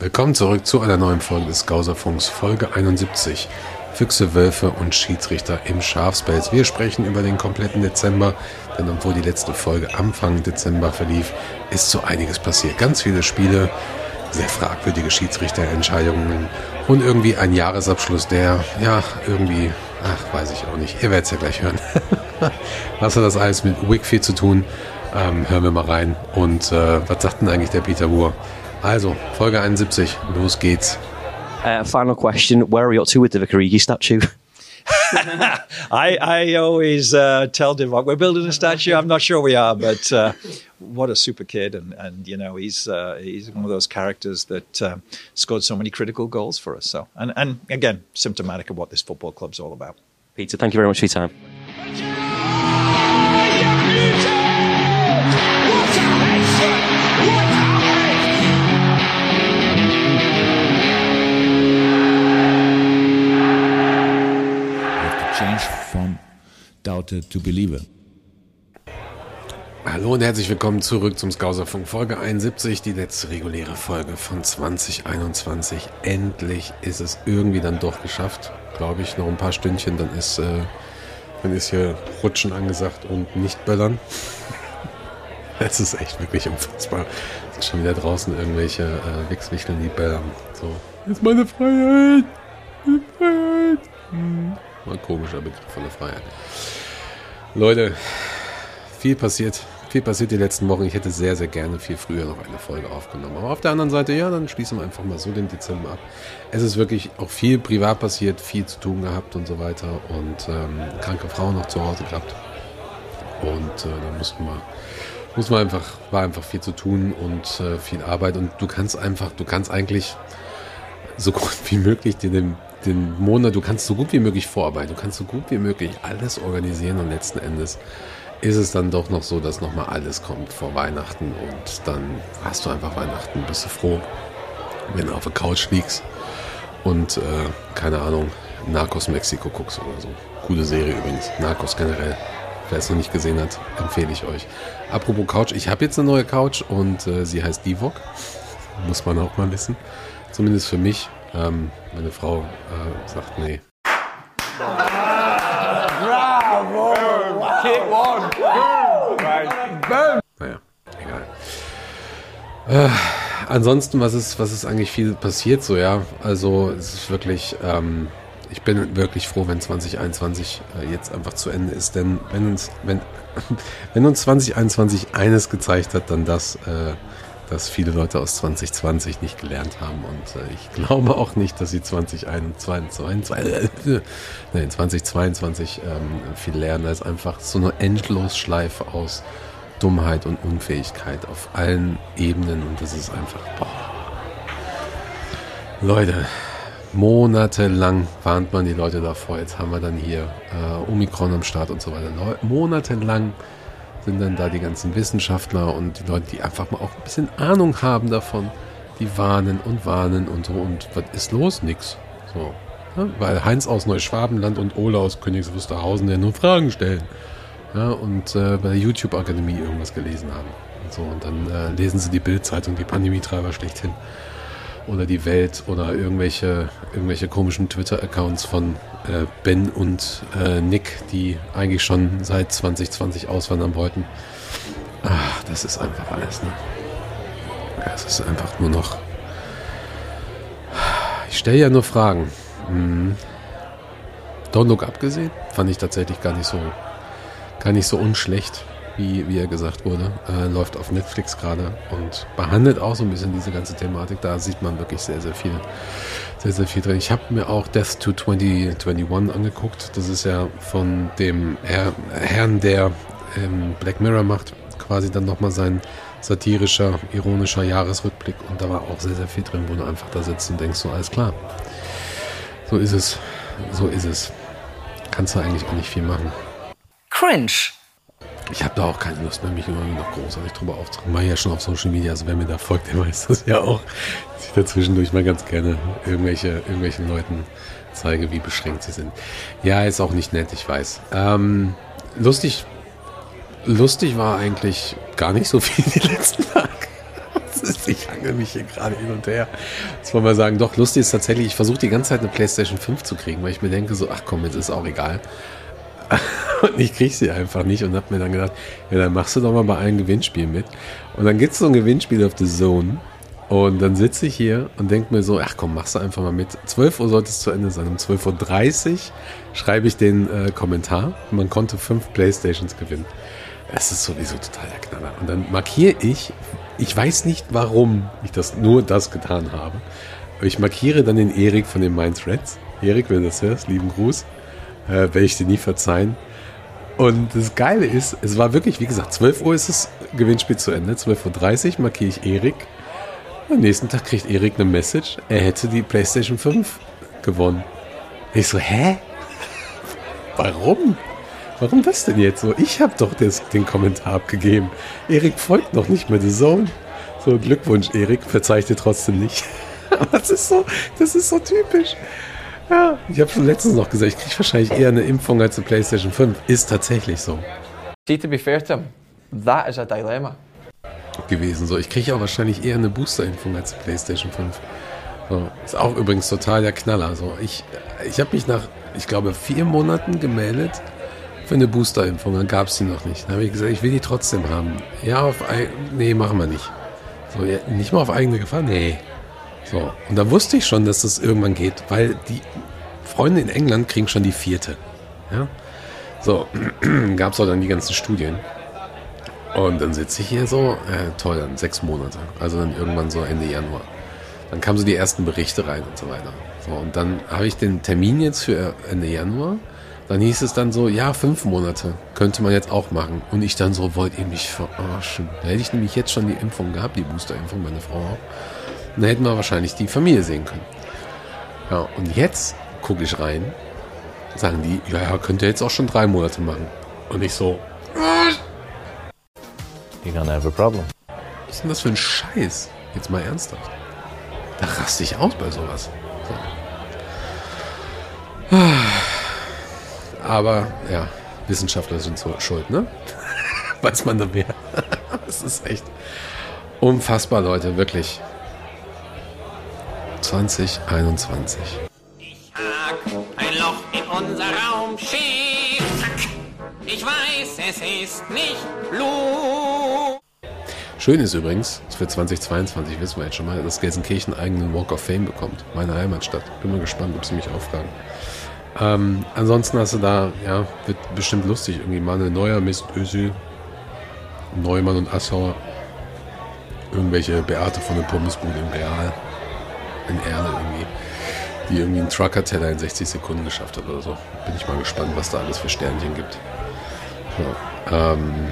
Willkommen zurück zu einer neuen Folge des Gauserfunks, Folge 71. Füchse, Wölfe und Schiedsrichter im Schafspelz. Wir sprechen über den kompletten Dezember, denn obwohl die letzte Folge Anfang Dezember verlief, ist so einiges passiert. Ganz viele Spiele, sehr fragwürdige Schiedsrichterentscheidungen und irgendwie ein Jahresabschluss, der, ja, irgendwie, ach, weiß ich auch nicht. Ihr werdet es ja gleich hören. Was hat das alles mit Wickfield zu tun? Ähm, hören wir mal rein. Und äh, was sagt denn eigentlich der Peter Moore? Also, Folge 71, los geht's. Uh, final question: Where are you up to with the Vicarigi statue? I, I always uh, tell Divock we're building a statue. I'm not sure we are, but uh, what a super kid, and, and you know he's uh, he's one of those characters that uh, scored so many critical goals for us. So and and again, symptomatic of what this football club's all about. Peter, thank you very much for your time. Doubter to believer. Hallo und herzlich willkommen zurück zum Skauserfunk Folge 71, die letzte reguläre Folge von 2021. Endlich ist es irgendwie dann doch geschafft, glaube ich. Noch ein paar Stündchen, dann ist, äh, dann ist hier Rutschen angesagt und nicht böllern. Es ist echt wirklich unfassbar. Sind schon wieder draußen irgendwelche äh, Wichswichteln, die böllern. So, ist meine Freiheit. Meine Freiheit. Hm. Mal ein komischer Begriff von der Freiheit. Leute, viel passiert. Viel passiert die letzten Wochen. Ich hätte sehr, sehr gerne viel früher noch eine Folge aufgenommen. Aber auf der anderen Seite, ja, dann schließen wir einfach mal so den Dezember ab. Es ist wirklich auch viel privat passiert, viel zu tun gehabt und so weiter. Und ähm, kranke Frau noch zu Hause gehabt. Und äh, da mussten wir, muss man einfach, war einfach viel zu tun und äh, viel Arbeit. Und du kannst einfach, du kannst eigentlich so gut wie möglich dir den, den Monat, du kannst so gut wie möglich vorarbeiten, du kannst so gut wie möglich alles organisieren und letzten Endes ist es dann doch noch so, dass nochmal alles kommt vor Weihnachten und dann hast du einfach Weihnachten, bist du froh, wenn du auf der Couch liegst und äh, keine Ahnung, Narcos Mexiko guckst oder so. Coole Serie übrigens, Narcos generell. Wer es noch nicht gesehen hat, empfehle ich euch. Apropos Couch, ich habe jetzt eine neue Couch und äh, sie heißt Divok. Muss man auch mal wissen. Zumindest für mich. Ähm, meine Frau äh, sagt, nee, Naja, egal. Äh, ansonsten, was ist, was ist eigentlich viel passiert so, ja? Also es ist wirklich, ähm, ich bin wirklich froh, wenn 2021 äh, jetzt einfach zu Ende ist, denn wenn uns, wenn, wenn uns 2021 eines gezeigt hat, dann das, äh, dass viele Leute aus 2020 nicht gelernt haben und äh, ich glaube auch nicht, dass sie 2021, äh, nein, 2022 ähm, viel lernen. Da ist einfach so eine Endlosschleife aus Dummheit und Unfähigkeit auf allen Ebenen und das ist einfach, boah. Leute, monatelang warnt man die Leute davor. Jetzt haben wir dann hier äh, Omikron am Start und so weiter. Leu monatelang sind dann da die ganzen Wissenschaftler und die Leute, die einfach mal auch ein bisschen Ahnung haben davon, die warnen und warnen und so. Und was ist los? Nix. So. Ja, weil Heinz aus Neuschwabenland und Ola aus Königs Wusterhausen ja nur Fragen stellen. Ja, und äh, bei der YouTube-Akademie irgendwas gelesen haben. Und so. Und dann äh, lesen sie die Bildzeitung, die Pandemietreiber schlechthin. Oder die Welt oder irgendwelche, irgendwelche komischen Twitter-Accounts von äh, Ben und äh, Nick, die eigentlich schon seit 2020 auswandern wollten. Ach, das ist einfach alles, ne? Es ist einfach nur noch. Ich stelle ja nur Fragen. Hm. Don't Look abgesehen, fand ich tatsächlich gar nicht so, gar nicht so unschlecht, wie, wie er gesagt wurde. Äh, läuft auf Netflix gerade und behandelt auch so ein bisschen diese ganze Thematik. Da sieht man wirklich sehr, sehr viel, sehr, sehr viel drin. Ich habe mir auch Death to 2021 angeguckt. Das ist ja von dem Herr, Herrn, der ähm, Black Mirror macht, quasi dann nochmal sein satirischer, ironischer Jahresrückblick. Und da war auch sehr, sehr viel drin, wo du einfach da sitzt und denkst so, alles klar. So ist es. So ist es. Kannst du eigentlich auch nicht viel machen. Cringe. Ich habe da auch keine Lust mehr, mich irgendwie noch großartig drüber aufzuregen. War ja schon auf Social Media, also wer mir da folgt, der weiß das ja auch. Dass ich da zwischendurch mal ganz gerne irgendwelche, irgendwelchen Leuten zeige, wie beschränkt sie sind. Ja, ist auch nicht nett, ich weiß. Ähm, lustig, lustig war eigentlich gar nicht so viel die letzten Tage. ich hangel mich hier gerade hin und her. Das wollen wir sagen. Doch, lustig ist tatsächlich, ich versuche die ganze Zeit eine PlayStation 5 zu kriegen, weil ich mir denke so, ach komm, jetzt ist auch egal. Und ich kriege sie einfach nicht und habe mir dann gedacht, ja, dann machst du doch mal bei einem Gewinnspiel mit. Und dann gibt es so ein Gewinnspiel auf The Zone. Und dann sitze ich hier und denke mir so, ach komm, machst du einfach mal mit. 12 Uhr sollte es zu Ende sein. Um 12.30 Uhr schreibe ich den äh, Kommentar. Man konnte fünf Playstations gewinnen. Es ist sowieso total der Knaller. Und dann markiere ich, ich weiß nicht, warum ich das nur das getan habe. Ich markiere dann den Erik von den Mind Threads. Erik, wenn du das hörst, lieben Gruß. Äh, werde ich dir nie verzeihen. Und das Geile ist, es war wirklich, wie gesagt, 12 Uhr ist das Gewinnspiel zu Ende. 12.30 Uhr markiere ich Erik. Am nächsten Tag kriegt Erik eine Message, er hätte die PlayStation 5 gewonnen. Ich so, hä? Warum? Warum das denn jetzt so? Ich habe doch das, den Kommentar abgegeben. Erik folgt noch nicht mehr The Zone. So, Glückwunsch, Erik, verzeih dir trotzdem nicht. Aber das ist so, das ist so typisch. Ja, ich habe schon letztens noch gesagt, ich kriege wahrscheinlich eher eine Impfung als eine PlayStation 5. Ist tatsächlich so See, to be fair to him, that is a dilemma. gewesen. So, ich kriege auch wahrscheinlich eher eine Boosterimpfung als eine PlayStation 5. So, ist auch übrigens total der Knaller. So, ich ich habe mich nach, ich glaube, vier Monaten gemeldet für eine Boosterimpfung. Dann gab es die noch nicht. Dann habe ich gesagt, ich will die trotzdem haben. Ja, auf nee, machen wir nicht. So, ja, nicht mal auf eigene Gefahr? Nee. So, und da wusste ich schon, dass das irgendwann geht, weil die Freunde in England kriegen schon die vierte. Ja? So, gab es auch dann die ganzen Studien. Und dann sitze ich hier so, äh, toll, dann sechs Monate. Also dann irgendwann so Ende Januar. Dann kamen so die ersten Berichte rein und so weiter. So, und dann habe ich den Termin jetzt für Ende Januar. Dann hieß es dann so, ja, fünf Monate könnte man jetzt auch machen. Und ich dann so, wollt ihr mich verarschen? Da hätte ich nämlich jetzt schon die Impfung gehabt, die Boosterimpfung, meine Frau auch. Und dann hätten wir wahrscheinlich die Familie sehen können. Ja, und jetzt gucke ich rein, sagen die, ja, ja, könnt ihr jetzt auch schon drei Monate machen. Und ich so, You're gonna have a problem. Was ist denn das für ein Scheiß? Jetzt mal ernsthaft. Da raste ich aus bei sowas. So. Aber ja, Wissenschaftler sind so schuld, ne? Weiß man da mehr. Das ist echt unfassbar, Leute, wirklich. 2021. Tag, ein Loch in unser Raumschiff. Zack. Ich weiß, es ist nicht Blue. Schön ist übrigens, für 2022 wissen wir jetzt schon mal, dass Gelsenkirchen einen eigenen Walk of Fame bekommt. Meine Heimatstadt. Bin mal gespannt, ob sie mich auffragen. Ähm, ansonsten hast du da, ja, wird bestimmt lustig. Irgendwie Manuel Neuer, Mist Özil, Neumann und Assauer. Irgendwelche Beate von der Pommesbude im Real. In Erle irgendwie. Die irgendwie einen Trucker-Teller in 60 Sekunden geschafft hat oder so. Bin ich mal gespannt, was da alles für Sternchen gibt. Ja, ähm,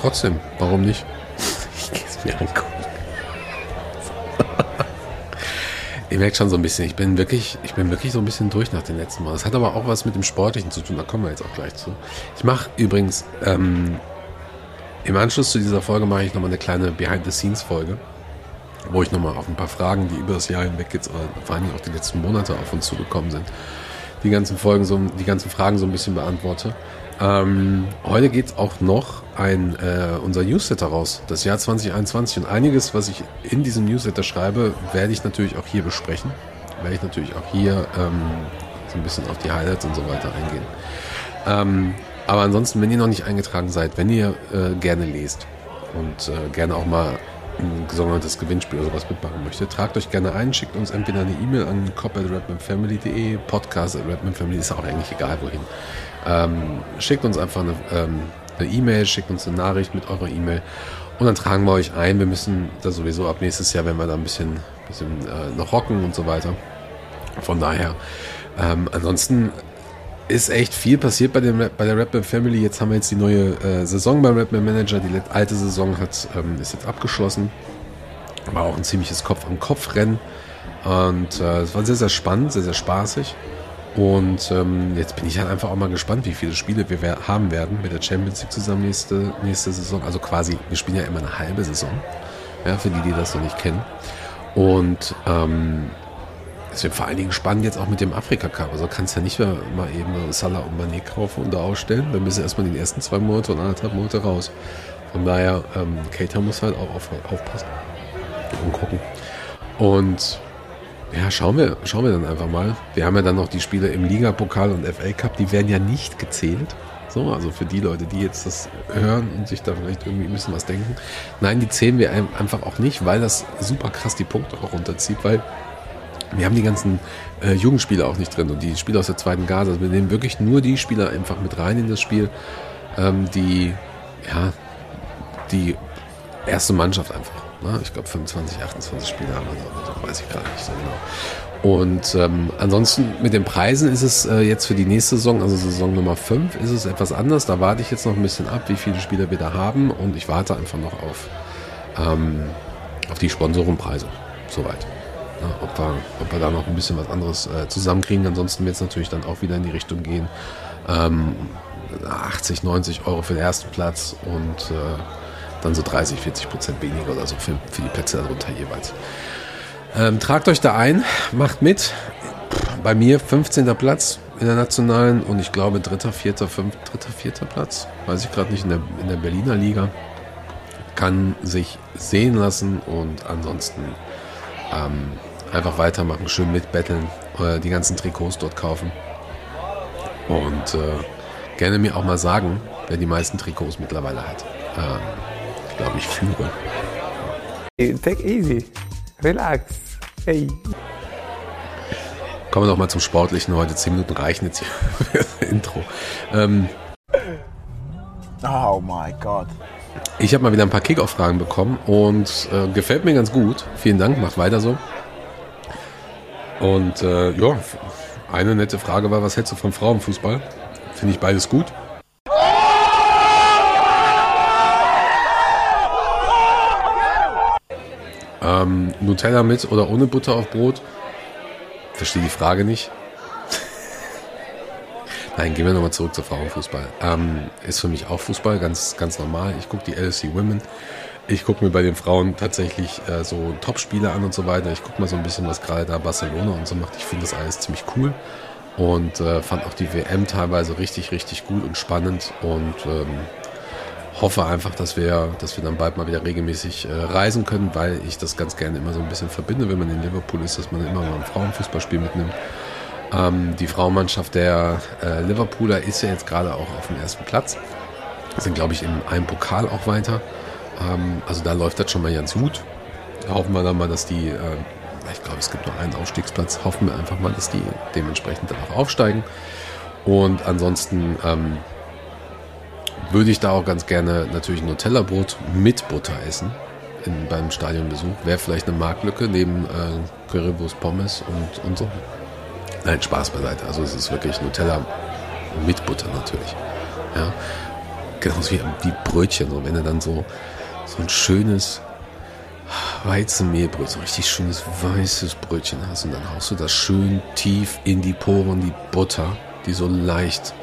trotzdem, warum nicht? Ich gehe es mir angucken. Ihr merkt schon so ein bisschen, ich bin wirklich, ich bin wirklich so ein bisschen durch nach den letzten Mal. Das hat aber auch was mit dem Sportlichen zu tun, da kommen wir jetzt auch gleich zu. Ich mache übrigens, ähm, im Anschluss zu dieser Folge mache ich nochmal eine kleine Behind-the-Scenes-Folge, wo ich nochmal auf ein paar Fragen, die über das Jahr hinweg jetzt, oder vor allem auch die letzten Monate auf uns zugekommen sind, die ganzen Folgen so, die ganzen Fragen so ein bisschen beantworte. Ähm, heute geht auch noch ein äh, unser Newsletter raus, das Jahr 2021 und einiges, was ich in diesem Newsletter schreibe, werde ich natürlich auch hier besprechen. Werde ich natürlich auch hier ähm, so ein bisschen auf die Highlights und so weiter eingehen. Ähm, aber ansonsten, wenn ihr noch nicht eingetragen seid, wenn ihr äh, gerne lest und äh, gerne auch mal ein gesondertes Gewinnspiel oder sowas mitmachen möchtet, tragt euch gerne ein, schickt uns entweder eine E-Mail an cop.redmanfamily.de, podcast at redmanfamily, ist auch eigentlich egal wohin. Ähm, schickt uns einfach eine ähm, E-Mail, schickt uns eine Nachricht mit eurer E-Mail und dann tragen wir euch ein. Wir müssen da sowieso ab nächstes Jahr, wenn wir da ein bisschen, bisschen äh, noch rocken und so weiter. Von daher, ähm, ansonsten ist echt viel passiert bei, dem, bei der Rapman Family. Jetzt haben wir jetzt die neue äh, Saison beim Rapman Manager. Die alte Saison hat, ähm, ist jetzt abgeschlossen. War auch ein ziemliches Kopf-an-Kopf-Rennen. Und äh, es war sehr, sehr spannend, sehr, sehr spaßig. Und ähm, jetzt bin ich halt einfach auch mal gespannt, wie viele Spiele wir haben werden mit der Champions League zusammen nächste, nächste Saison. Also quasi, wir spielen ja immer eine halbe Saison. Ja, für die, die das noch nicht kennen. Und ähm, es wird vor allen Dingen spannend jetzt auch mit dem Afrika Cup. Also kannst ja nicht mehr mal eben Salah und Mané kaufen und da ausstellen. Bist du erstmal die ersten zwei Monate und anderthalb Monate raus. Von daher, ähm, Cater muss halt auch auf, aufpassen und gucken. Und ja, schauen wir, schauen wir dann einfach mal. Wir haben ja dann noch die Spiele im Ligapokal und FA Cup, die werden ja nicht gezählt. So, also für die Leute, die jetzt das hören und sich da vielleicht irgendwie ein bisschen was denken. Nein, die zählen wir ein- einfach auch nicht, weil das super krass die Punkte auch runterzieht, weil wir haben die ganzen äh, Jugendspieler auch nicht drin und die Spieler aus der zweiten Gase. Also wir nehmen wirklich nur die Spieler einfach mit rein in das Spiel, ähm, die, ja, die erste Mannschaft einfach. Ne? Ich glaube 25, 28 Spieler haben wir da, weiß ich gerade nicht so genau. Und ähm, ansonsten mit den Preisen ist es äh, jetzt für die nächste Saison, also Saison Nummer 5, ist es etwas anders. Da warte ich jetzt noch ein bisschen ab, wie viele Spieler wir da haben und ich warte einfach noch auf, ähm, auf die Sponsorenpreise. Soweit. Ja, ob, wir, ob wir da noch ein bisschen was anderes äh, zusammenkriegen. Ansonsten wird es natürlich dann auch wieder in die Richtung gehen. Ähm, 80, 90 Euro für den ersten Platz und äh, dann so 30, 40 Prozent weniger oder so für, für die Plätze darunter jeweils. Ähm, tragt euch da ein, macht mit. Bei mir 15. Platz in der nationalen und ich glaube dritter, vierter, fünf, dritter, vierter Platz. Weiß ich gerade nicht in der, in der Berliner Liga. Kann sich sehen lassen und ansonsten ähm, einfach weitermachen, schön mitbetteln, äh, die ganzen Trikots dort kaufen. Und äh, gerne mir auch mal sagen, wer die meisten Trikots mittlerweile hat. Ähm, ich glaube, ich führe. Take easy. Relax. Hey. Kommen wir noch mal zum Sportlichen. Heute 10 Minuten reichen jetzt hier für das Intro. Ähm, Oh my God. ich habe mal wieder ein paar Kickoff-Fragen bekommen und äh, gefällt mir ganz gut. Vielen Dank, macht weiter so. Und äh, ja, eine nette Frage war, was hältst du vom Frauenfußball? Finde ich beides gut. Ähm, Nutella mit oder ohne Butter auf Brot? Verstehe die Frage nicht. Nein, gehen wir nochmal zurück zu Frauenfußball. Ähm, ist für mich auch Fußball, ganz, ganz normal. Ich gucke die LSC Women. Ich gucke mir bei den Frauen tatsächlich äh, so Top-Spiele an und so weiter. Ich gucke mal so ein bisschen, was gerade da Barcelona und so macht. Ich finde das alles ziemlich cool und äh, fand auch die WM teilweise richtig, richtig gut und spannend und ähm, hoffe einfach, dass wir, dass wir dann bald mal wieder regelmäßig äh, reisen können, weil ich das ganz gerne immer so ein bisschen verbinde, wenn man in Liverpool ist, dass man immer mal ein Frauenfußballspiel mitnimmt. Ähm, die Frauenmannschaft der äh, Liverpooler ist ja jetzt gerade auch auf dem ersten Platz. Sind, glaube ich, in einem Pokal auch weiter. Ähm, also da läuft das schon mal ganz gut. Hoffen wir dann mal, dass die, äh, ich glaube, es gibt nur einen Aufstiegsplatz, hoffen wir einfach mal, dass die dementsprechend dann auch aufsteigen. Und ansonsten ähm, würde ich da auch ganz gerne natürlich ein Nutella-Brot mit Butter essen in, beim Stadionbesuch. Wäre vielleicht eine Marktlücke neben äh, Currywurst, Pommes und, und so. Nein, Spaß beiseite. Also es ist wirklich Nutella mit Butter natürlich. Ja. Genauso wie die Brötchen. So, wenn du dann so, so ein schönes Weizenmehlbrötchen, so ein richtig schönes weißes Brötchen hast und dann haust du das schön tief in die Poren, die Butter, die so leicht,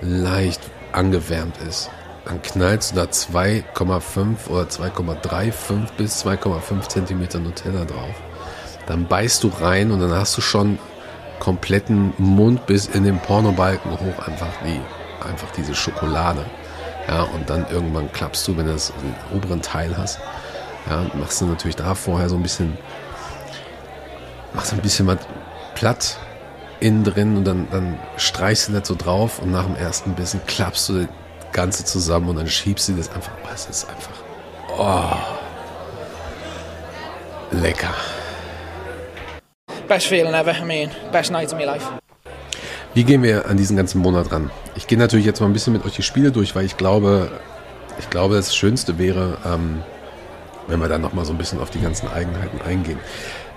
leicht angewärmt ist. Dann knallst du da 2,5 oder 2,35 bis 2,5 Zentimeter Nutella drauf. Dann beißt du rein und dann hast du schon kompletten Mund bis in den Pornobalken hoch einfach die, einfach diese Schokolade. Ja, und dann irgendwann klappst du, wenn du das den oberen Teil hast, ja, machst du natürlich da vorher so ein bisschen, machst ein bisschen was platt innen drin und dann, dann streichst du das so drauf und nach dem ersten Bissen klappst du das Ganze zusammen und dann schiebst du das einfach, es ist einfach, oh, lecker. Best feeling ever. I mean, best night of my life. Wie gehen wir an diesen ganzen Monat ran? Ich gehe natürlich jetzt mal ein bisschen mit euch die Spiele durch, weil ich glaube, ich glaube, das Schönste wäre, ähm, wenn wir dann nochmal so ein bisschen auf die ganzen Eigenheiten eingehen.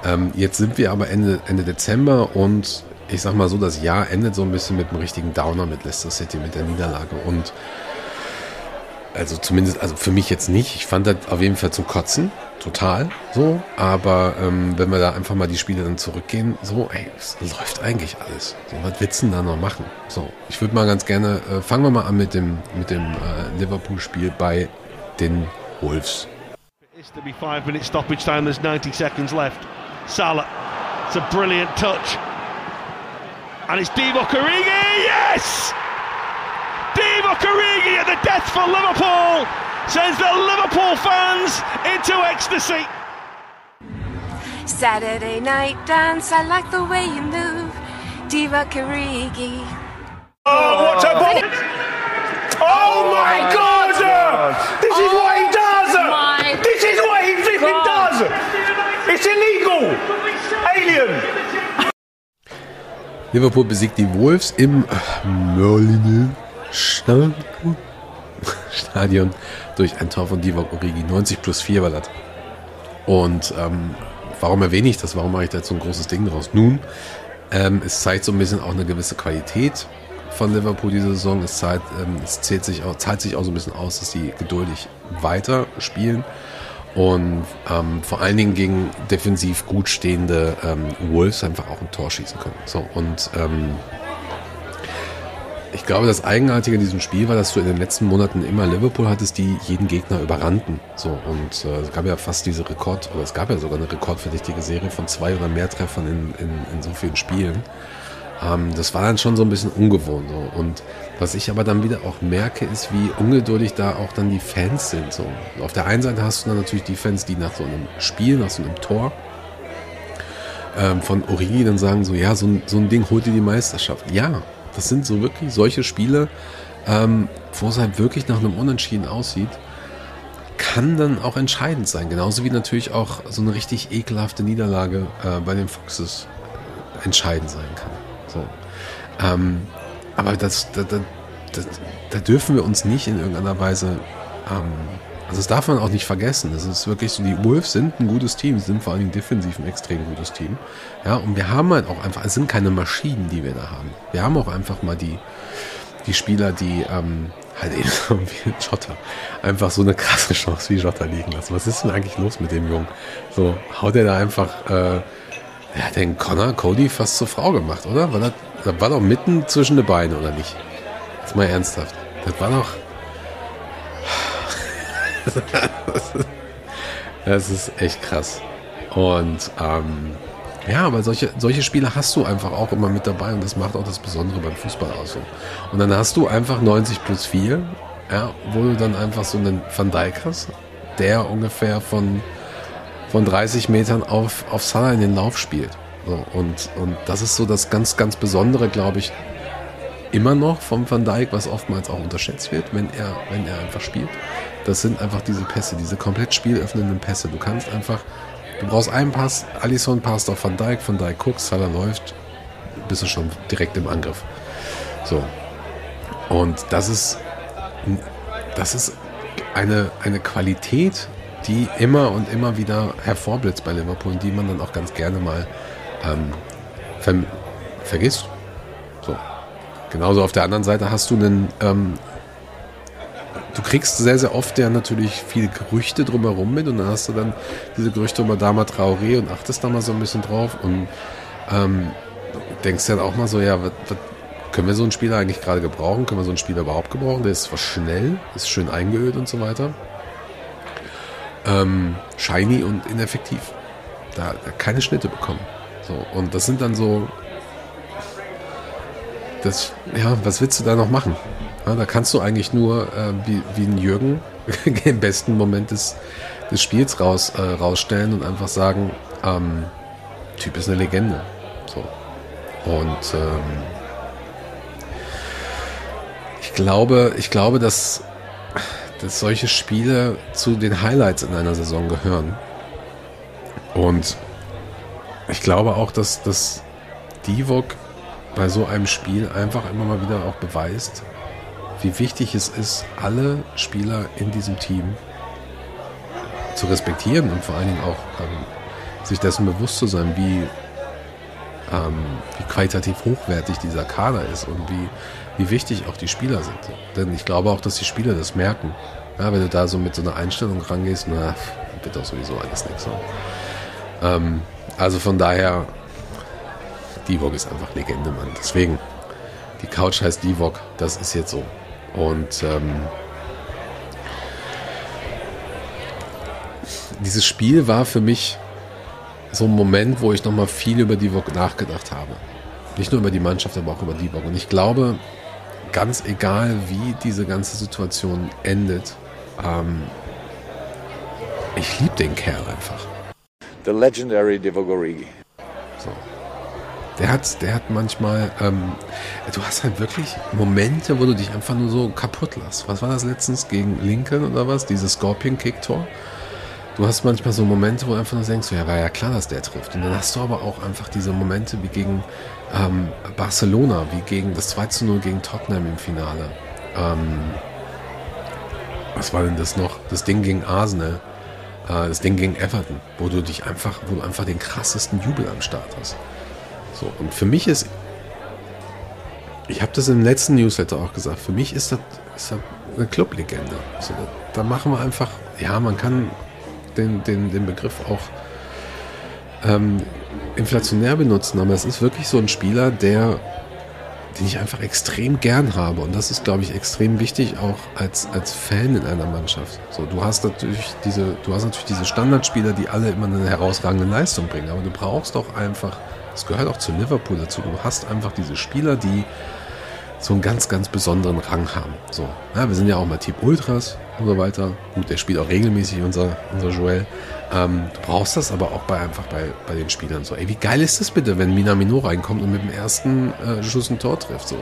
Ähm, jetzt sind wir aber Ende, Ende Dezember und ich sag mal so, das Jahr endet so ein bisschen mit einem richtigen Downer mit Leicester City, mit der Niederlage. Und also zumindest, also für mich jetzt nicht. Ich fand das auf jeden Fall zum Kotzen, total so. Aber ähm, wenn wir da einfach mal die Spiele dann zurückgehen, so, ey, es läuft eigentlich alles. So, was willst du denn da noch machen? So, ich würde mal ganz gerne, äh, fangen wir mal an mit dem, mit dem äh, Liverpool-Spiel bei den Wolves. It's to be five minute stoppage time. There's 90 seconds left. Salah, it's a brilliant touch. And it's Divock Origi, yes! Divock Origi at the death for Liverpool! sends the Liverpool fans into ecstasy. Saturday night dance, I like the way you move. Diva Karigi. Oh, what a ball! Oh my oh God! This is what he oh does! This is what he flipping does! It's illegal! Alien! Liverpool besiegt die Wolves im Merlin Stadion durch ein Tor von Divock Origi. 90 plus 4 war das. Und ähm, warum erwähne ich das? Warum mache ich da jetzt so ein großes Ding draus? Nun, ähm, es zeigt so ein bisschen auch eine gewisse Qualität von Liverpool diese Saison. Es, zahlt, ähm, es zählt sich auch, zahlt sich auch so ein bisschen aus, dass sie geduldig weiter spielen und ähm, vor allen Dingen gegen defensiv gut stehende ähm, Wolves einfach auch ein Tor schießen können. So, und ähm, ich glaube, das Eigenartige in diesem Spiel war, dass du in den letzten Monaten immer Liverpool hattest, die jeden Gegner überrannten. So, und äh, es gab ja fast diese Rekord, oder es gab ja sogar eine rekordverdächtige Serie von zwei oder mehr Treffern in, in, in so vielen Spielen. Ähm, das war dann schon so ein bisschen ungewohnt. So. Und was ich aber dann wieder auch merke, ist, wie ungeduldig da auch dann die Fans sind. So. Auf der einen Seite hast du dann natürlich die Fans, die nach so einem Spiel, nach so einem Tor ähm, von Origi dann sagen so, ja, so so ein Ding holt dir die Meisterschaft. Ja, das sind so wirklich solche Spiele, ähm, wo es halt wirklich nach einem Unentschieden aussieht, kann dann auch entscheidend sein. Genauso wie natürlich auch so eine richtig ekelhafte Niederlage äh, bei den Foxes entscheidend sein kann. So. Ähm, aber das, da, da, da, da, dürfen wir uns nicht in irgendeiner Weise, ähm, also das darf man auch nicht vergessen. Es ist wirklich so, die Wolves sind ein gutes Team, sind vor allen Dingen defensiv ein extrem gutes Team. Ja, und wir haben halt auch einfach, es sind keine Maschinen, die wir da haben. Wir haben auch einfach mal die, die Spieler, die ähm, halt eben so wie Jota einfach so eine krasse Chance wie Jota liegen lassen. Was ist denn eigentlich los mit dem Jungen? So, haut er da einfach, äh, hat den Connor Cody fast zur Frau gemacht, oder? War das, das war doch mitten zwischen den Beinen, oder nicht? Jetzt mal ernsthaft. Das war doch. das ist echt krass. Und ähm, ja, aber solche, solche Spiele hast du einfach auch immer mit dabei und das macht auch das Besondere beim Fußball aus. So. Und dann hast du einfach 90 plus 4, ja, wo du dann einfach so einen Van Dijk hast, der ungefähr von, von 30 Metern auf, auf Salah in den Lauf spielt. So, und, und das ist so das ganz, ganz Besondere, glaube ich, immer noch vom Van Dijk, was oftmals auch unterschätzt wird, wenn er, wenn er einfach spielt. Das sind einfach diese Pässe, diese komplett spielöffnenden Pässe. Du kannst einfach, du brauchst einen Pass, Alisson passt auf Van Dijk, Van Dijk guckt, Salah läuft, bist du schon direkt im Angriff. So. Und das ist, das ist eine, eine Qualität, die immer und immer wieder hervorblitzt bei Liverpool, die man dann auch ganz gerne mal ähm, ver vergisst. So. Genauso auf der anderen Seite hast du einen, ähm, du kriegst sehr, sehr oft ja natürlich viele Gerüchte drumherum mit und dann hast du dann diese Gerüchte über Dama Traoré und achtest da mal so ein bisschen drauf und ähm, denkst dann auch mal so, ja, was, was können wir so einen Spieler eigentlich gerade gebrauchen? Können wir so einen Spieler überhaupt gebrauchen? Der ist zwar schnell, ist schön eingeölt und so weiter. Ähm, shiny und ineffektiv. Da, da keine Schnitte bekommen. So, und das sind dann so. Das, ja, was willst du da noch machen? Da kannst du eigentlich nur äh, wie, wie ein Jürgen im besten Moment des, des Spiels raus, äh, rausstellen und einfach sagen, ähm, Typ ist eine Legende. So. Und ähm, ich glaube, ich glaube, dass, dass solche Spiele zu den Highlights in einer Saison gehören. Und ich glaube auch, dass, dass Divok bei so einem Spiel einfach immer mal wieder auch beweist, wie wichtig es ist, alle Spieler in diesem Team zu respektieren und vor allen Dingen auch ähm, sich dessen bewusst zu sein, wie, ähm, wie qualitativ hochwertig dieser Kader ist und wie, wie wichtig auch die Spieler sind. Denn ich glaube auch, dass die Spieler das merken. Ja, wenn du da so mit so einer Einstellung rangehst, na, wird doch sowieso alles nichts. So. Ähm, also von daher, Divok ist einfach Legende, Mann. Deswegen, die Couch heißt Divok, das ist jetzt so. Und ähm, dieses Spiel war für mich so ein Moment, wo ich nochmal viel über Divok nachgedacht habe. Nicht nur über die Mannschaft, aber auch über Divok. Und ich glaube, ganz egal, wie diese ganze Situation endet, ähm, ich liebe den Kerl einfach. The legendary Divock Origi. So. Der hat, der hat manchmal, ähm, du hast halt wirklich Momente, wo du dich einfach nur so kaputt lässt. Was war das letztens gegen Lincoln oder was? Dieses Scorpion-Kick-Tor? Du hast manchmal so Momente, wo du einfach nur denkst, ja, war ja klar, dass der trifft. Und dann hast du aber auch einfach diese Momente wie gegen ähm, Barcelona, wie gegen das 2 zu 0 gegen Tottenham im Finale. Ähm, was war denn das noch? Das Ding gegen Arsenal, äh, das Ding gegen Everton, wo du dich einfach, wo du einfach den krassesten Jubel am Start hast. So, und für mich ist, ich habe das im letzten Newsletter auch gesagt, für mich ist das, ist das eine Clublegende. So, da machen wir einfach, ja, man kann den, den, den Begriff auch ähm, inflationär benutzen, aber es ist wirklich so ein Spieler, der den ich einfach extrem gern habe. Und das ist, glaube ich, extrem wichtig auch als, als Fan in einer Mannschaft. So, du hast natürlich diese, du hast natürlich diese Standardspieler, die alle immer eine herausragende Leistung bringen. Aber du brauchst doch einfach, das gehört auch zu Liverpool dazu, du hast einfach diese Spieler, die so einen ganz, ganz besonderen Rang haben. So, ja, wir sind ja auch mal Team Ultras und so weiter. Gut, der spielt auch regelmäßig, unser, unser Joel. Ähm, du brauchst das aber auch bei, einfach bei, bei den Spielern so. Ey, wie geil ist das bitte, wenn Minamino reinkommt und mit dem ersten äh, Schuss ein Tor trifft? So,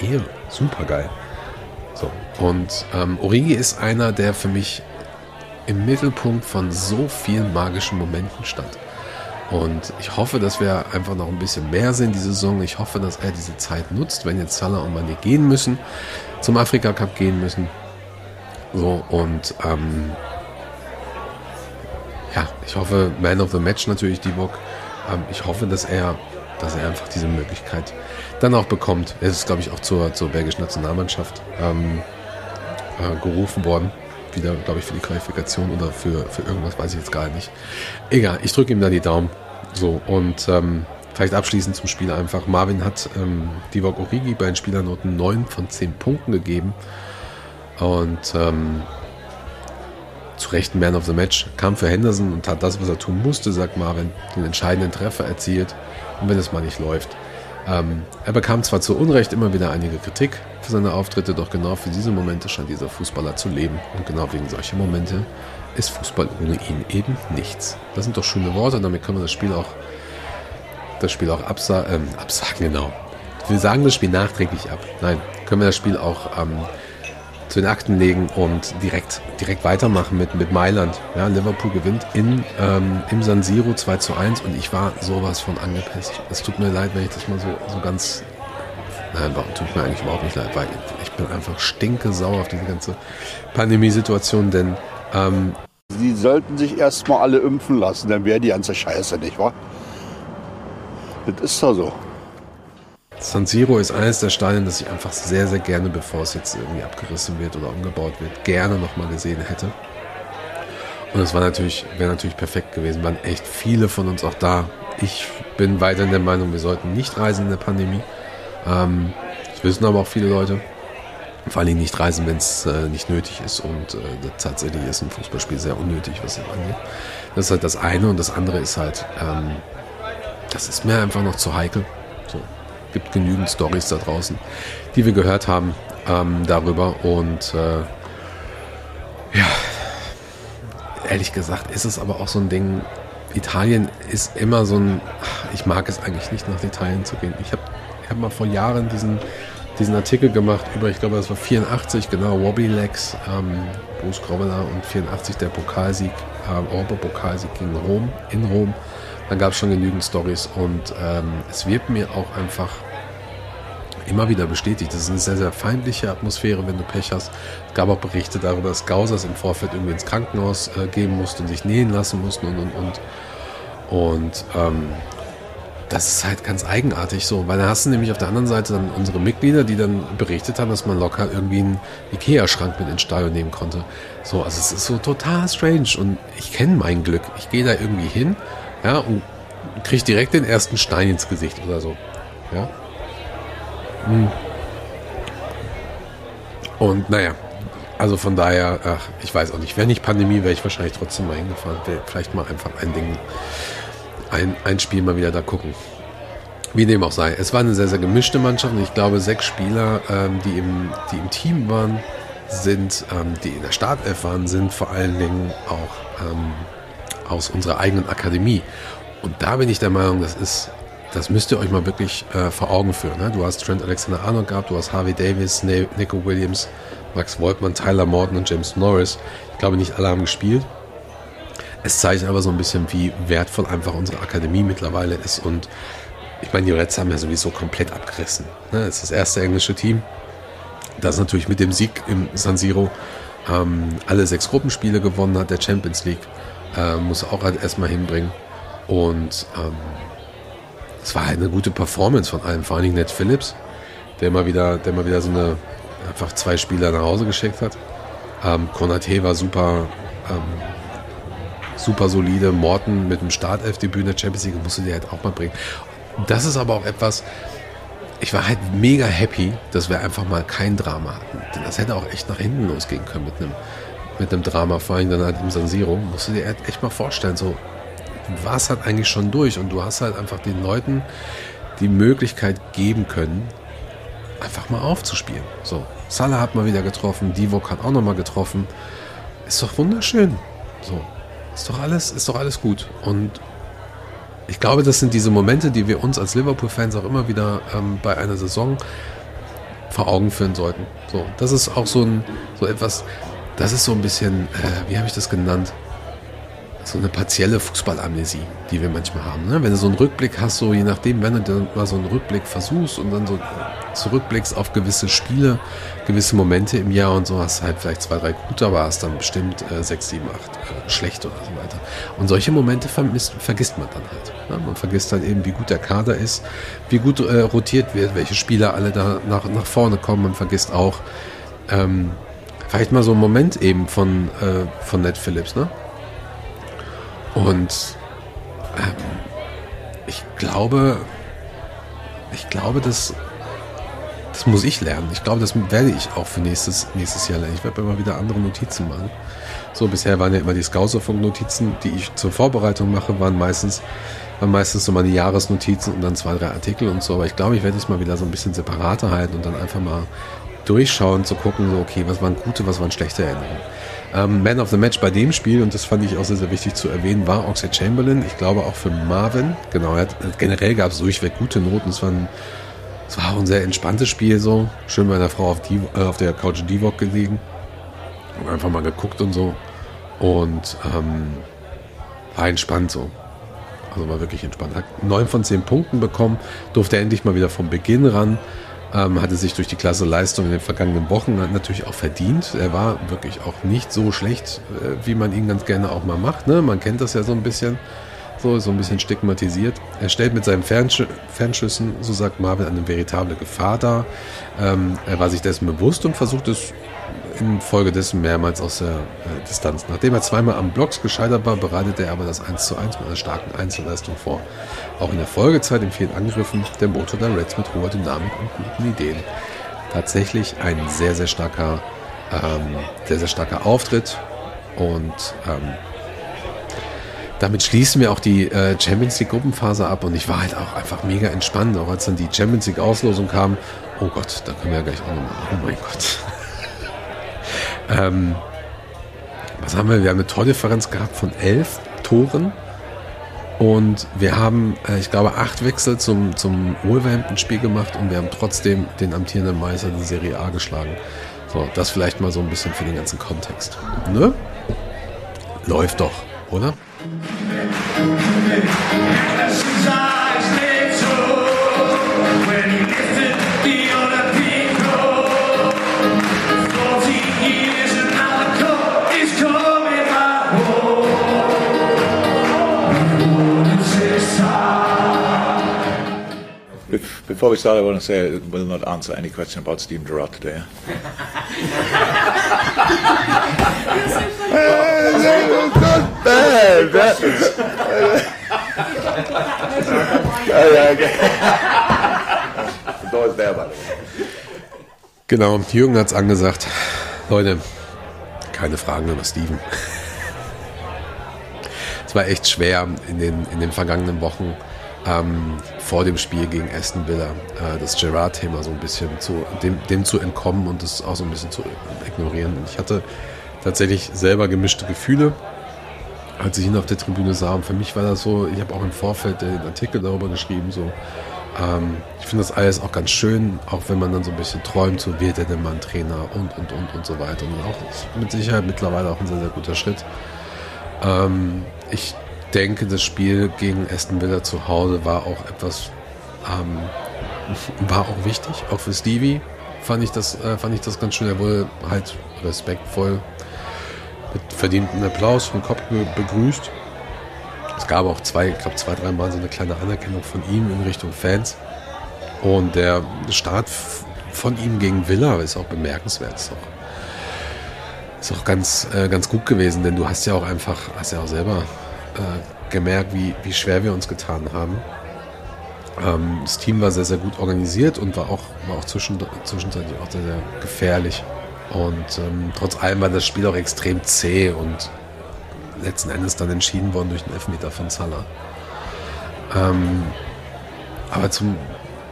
ehe, super geil. So, und ähm, Origi ist einer, der für mich im Mittelpunkt von so vielen magischen Momenten stand. Und ich hoffe, dass wir einfach noch ein bisschen mehr sehen diese Saison. Ich hoffe, dass er diese Zeit nutzt, wenn jetzt Salah und Mane gehen müssen, zum Afrika Cup gehen müssen. So, und ähm, ja, ich hoffe, Man of the Match natürlich, Divok. Ähm, ich hoffe, dass er, dass er einfach diese Möglichkeit dann auch bekommt. Er ist, glaube ich, auch zur, zur belgischen Nationalmannschaft ähm, äh, gerufen worden. Wieder, glaube ich, für die Qualifikation oder für, für irgendwas, weiß ich jetzt gar nicht. Egal, ich drücke ihm da die Daumen. So, und ähm, vielleicht abschließend zum Spiel einfach. Marvin hat ähm, Divok Origi bei den Spielernoten 9 von 10 Punkten gegeben. Und ähm, zu Recht Man of the Match kam für Henderson und hat das, was er tun musste, sagt Marvin, den entscheidenden Treffer erzielt. Und wenn es mal nicht läuft. Ähm, er bekam zwar zu Unrecht immer wieder einige Kritik für seine Auftritte, doch genau für diese Momente scheint dieser Fußballer zu leben. Und genau wegen solcher Momente ist Fußball ohne ihn eben nichts. Das sind doch schöne Worte, damit können wir das Spiel auch, das Spiel auch absa ähm, absagen, genau. Wir sagen das Spiel nachträglich ab. Nein, können wir das Spiel auch ähm, zu den Akten legen und direkt, direkt weitermachen mit, mit Mailand. Ja, Liverpool gewinnt in, ähm, im San Siro 2 zu 1 und ich war sowas von angepisst. Es tut mir leid, wenn ich das mal so, so ganz. Nein, tut mir eigentlich überhaupt nicht leid, weil ich bin einfach stinke sauer auf diese ganze Pandemiesituation, denn ähm, Sie sollten sich erstmal alle impfen lassen, dann wäre die ganze Scheiße, nicht wahr? Das ist doch so. San Siro ist eines der Stadien, das ich einfach sehr, sehr gerne, bevor es jetzt irgendwie abgerissen wird oder umgebaut wird, gerne nochmal gesehen hätte. Und es war natürlich, wäre natürlich perfekt gewesen. Waren echt viele von uns auch da. Ich bin weiterhin der Meinung, wir sollten nicht reisen in der Pandemie. Ähm, das wissen aber auch viele Leute. Vor allem nicht reisen, wenn es äh, nicht nötig ist. Und äh, tatsächlich ist ein Fußballspiel sehr unnötig, was das angeht. Das ist halt das eine. Und das andere ist halt, ähm, das ist mir einfach noch zu heikel. So gibt genügend Stories da draußen, die wir gehört haben ähm, darüber. Und äh, ja, ehrlich gesagt ist es aber auch so ein Ding. Italien ist immer so ein. Ich mag es eigentlich nicht, nach Italien zu gehen. Ich habe ich hab mal vor Jahren diesen, diesen Artikel gemacht über, ich glaube, das war 84, genau, Wobby Legs, ähm, Bruce Grobbelaar und 84 der Pokalsieg, ähm, Europapokalsieg gegen Rom, in Rom. Dann gab es schon genügend Stories und ähm, es wird mir auch einfach immer wieder bestätigt. Das ist eine sehr, sehr feindliche Atmosphäre, wenn du Pech hast. Es gab auch Berichte darüber, dass Gausers im Vorfeld irgendwie ins Krankenhaus äh, gehen mussten und sich nähen lassen mussten und und und. Und ähm, das ist halt ganz eigenartig so, weil da hast du nämlich auf der anderen Seite dann unsere Mitglieder, die dann berichtet haben, dass man locker irgendwie einen Ikea-Schrank mit ins Stadion nehmen konnte. So, also es ist so total strange und ich kenne mein Glück. Ich gehe da irgendwie hin, ja, und kriege direkt den ersten Stein ins Gesicht oder so. Ja. Hm. Und naja, also von daher, ach, ich weiß auch nicht, wäre nicht Pandemie, wäre ich wahrscheinlich trotzdem mal hingefahren. Vielleicht mal einfach ein Ding, ein, ein Spiel mal wieder da gucken. Wie dem auch sei. Es war eine sehr, sehr gemischte Mannschaft und ich glaube, sechs Spieler, ähm, die, im, die im Team waren, sind, ähm, die in der Startelf waren, sind vor allen Dingen auch ähm, aus unserer eigenen Akademie. Und da bin ich der Meinung, das ist, das müsst ihr euch mal wirklich äh, vor Augen führen. Ne? Du hast Trent Alexander-Arnold gehabt, du hast Harvey Davis, ne Nico Williams, Max Woltmann, Tyler Morton und James Norris. Ich glaube, nicht alle haben gespielt. Es zeigt aber so ein bisschen, wie wertvoll einfach unsere Akademie mittlerweile ist. Und ich meine, die Reds haben ja sowieso komplett abgerissen. Ne? Es ist das erste englische Team. Das natürlich mit dem Sieg im San Siro ähm, alle sechs Gruppenspiele gewonnen hat, der Champions League. Äh, muss auch halt erstmal hinbringen. Und ähm, es war halt eine gute Performance von allen, vor allen Dingen Ned Phillips, der immer wieder, der immer wieder so eine einfach zwei Spieler nach Hause geschickt hat. Ähm, Konate war super, ähm, super solide. Morton mit dem Startelf-Debüt in der Champions League musste die halt auch mal bringen. Das ist aber auch etwas, ich war halt mega happy, dass wir einfach mal kein Drama hatten. Denn das hätte auch echt nach hinten losgehen können mit einem, mit einem Drama, vor allem dann halt im San Siro. Musst du dir halt echt mal vorstellen, so, du warst halt eigentlich schon durch und du hast halt einfach den Leuten die Möglichkeit geben können, einfach mal aufzuspielen. So, Salah hat mal wieder getroffen, Divok hat auch noch mal getroffen. Ist doch wunderschön. So, ist doch alles, ist doch alles gut. Und ich glaube, das sind diese Momente, die wir uns als Liverpool-Fans auch immer wieder ähm, bei einer Saison vor Augen führen sollten. So, das ist auch so ein, so etwas, das ist so ein bisschen, äh, wie habe ich das genannt? So eine partielle Fußballamnesie, die wir manchmal haben. Ne? Wenn du so einen Rückblick hast, so je nachdem, wenn du dann mal so einen Rückblick versuchst und dann so zurückblickst auf gewisse Spiele, gewisse Momente im Jahr und so, hast halt vielleicht zwei, drei gute, aber hast dann bestimmt äh, sechs, sieben, acht äh, schlechte oder so weiter. Und solche Momente vermisst, vergisst man dann halt. Ne? Man vergisst dann eben, wie gut der Kader ist, wie gut äh, rotiert wird, welche Spieler alle da nach, nach vorne kommen. Man vergisst auch ähm, vielleicht mal so einen Moment eben von, äh, von Ned Phillips, ne? Und ähm, ich glaube, ich glaube, das, das muss ich lernen. Ich glaube, das werde ich auch für nächstes, nächstes Jahr lernen. Ich werde immer wieder andere Notizen machen. So, bisher waren ja immer die Scouserfunk-Notizen, die ich zur Vorbereitung mache, waren meistens, waren meistens so meine Jahresnotizen und dann zwei, drei Artikel und so. Aber ich glaube, ich werde es mal wieder so ein bisschen separater halten und dann einfach mal durchschauen, zu gucken, so, okay, was waren gute, was waren schlechte Erinnerungen. Ähm, Man of the Match bei dem Spiel, und das fand ich auch sehr, sehr wichtig zu erwähnen, war Oxlade Chamberlain. Ich glaube auch für Marvin. Genau, hat, generell gab es durchweg gute Noten. Es war, ein, es war auch ein sehr entspanntes Spiel so. Schön bei einer Frau auf, die, äh, auf der Couch Divok gelegen. Und einfach mal geguckt und so. Und ähm, war entspannt so. Also war wirklich entspannt. Hat neun von zehn Punkten bekommen, durfte endlich mal wieder vom Beginn ran. Ähm, hatte sich durch die klasse Leistung in den vergangenen Wochen natürlich auch verdient. Er war wirklich auch nicht so schlecht, äh, wie man ihn ganz gerne auch mal macht. Ne? Man kennt das ja so ein bisschen, so, so ein bisschen stigmatisiert. Er stellt mit seinen Fernsch Fernschüssen, so sagt Marvin, eine veritable Gefahr dar. Ähm, er war sich dessen bewusst und versucht es infolgedessen mehrmals aus der äh, Distanz. Nachdem er zweimal am Blocks gescheitert war, bereitete er aber das 1 zu 1 mit einer starken Einzelleistung vor. Auch in der Folgezeit in vielen Angriffen der Motor der Reds mit hoher Dynamik und guten Ideen. Tatsächlich ein sehr, sehr starker, ähm, sehr, sehr starker Auftritt und ähm, damit schließen wir auch die äh, Champions League Gruppenphase ab und ich war halt auch einfach mega entspannt, auch als dann die Champions League Auslosung kam. Oh Gott, da können wir ja gleich auch nochmal. Oh mein Gott. Ähm, was haben wir? Wir haben eine Tordifferenz gehabt von elf Toren. Und wir haben, äh, ich glaube, acht Wechsel zum, zum Wolverhampton-Spiel gemacht und wir haben trotzdem den amtierenden Meister der Serie A geschlagen. So, das vielleicht mal so ein bisschen für den ganzen Kontext. Ne? Läuft doch, oder? Before we start, I want to say I will not answer any question about Steven Gerrard today. Genau, Jürgen hat es angesagt. Leute, keine Fragen über Steven. Es war echt schwer in den, in den vergangenen Wochen ähm, vor dem Spiel gegen Aston Villa äh, das Gerard-Thema so ein bisschen zu dem, dem zu entkommen und das auch so ein bisschen zu ignorieren. Und ich hatte tatsächlich selber gemischte Gefühle, als ich ihn auf der Tribüne sah. Und für mich war das so, ich habe auch im Vorfeld den Artikel darüber geschrieben, so ähm, ich finde das alles auch ganz schön, auch wenn man dann so ein bisschen träumt, so wird er denn mal ein Trainer und und und und so weiter. Und auch mit Sicherheit mittlerweile auch ein sehr, sehr guter Schritt. Ähm, ich denke, das Spiel gegen Aston Villa zu Hause war auch etwas, ähm, war auch wichtig, auch für Stevie fand ich das, äh, fand ich das ganz schön. Er wurde halt respektvoll mit verdienten Applaus vom Kopf begrüßt. Es gab auch zwei, ich glaube zwei, dreimal so eine kleine Anerkennung von ihm in Richtung Fans. Und der Start von ihm gegen Villa ist auch bemerkenswert. Ist auch, ist auch ganz, äh, ganz gut gewesen, denn du hast ja auch einfach, hast ja auch selber äh, gemerkt, wie, wie schwer wir uns getan haben. Ähm, das Team war sehr, sehr gut organisiert und war auch, war auch zwischen, zwischenzeitlich auch sehr, sehr gefährlich. Und ähm, trotz allem war das Spiel auch extrem zäh und letzten Endes dann entschieden worden durch einen Elfmeter von Salah. Ähm, aber zum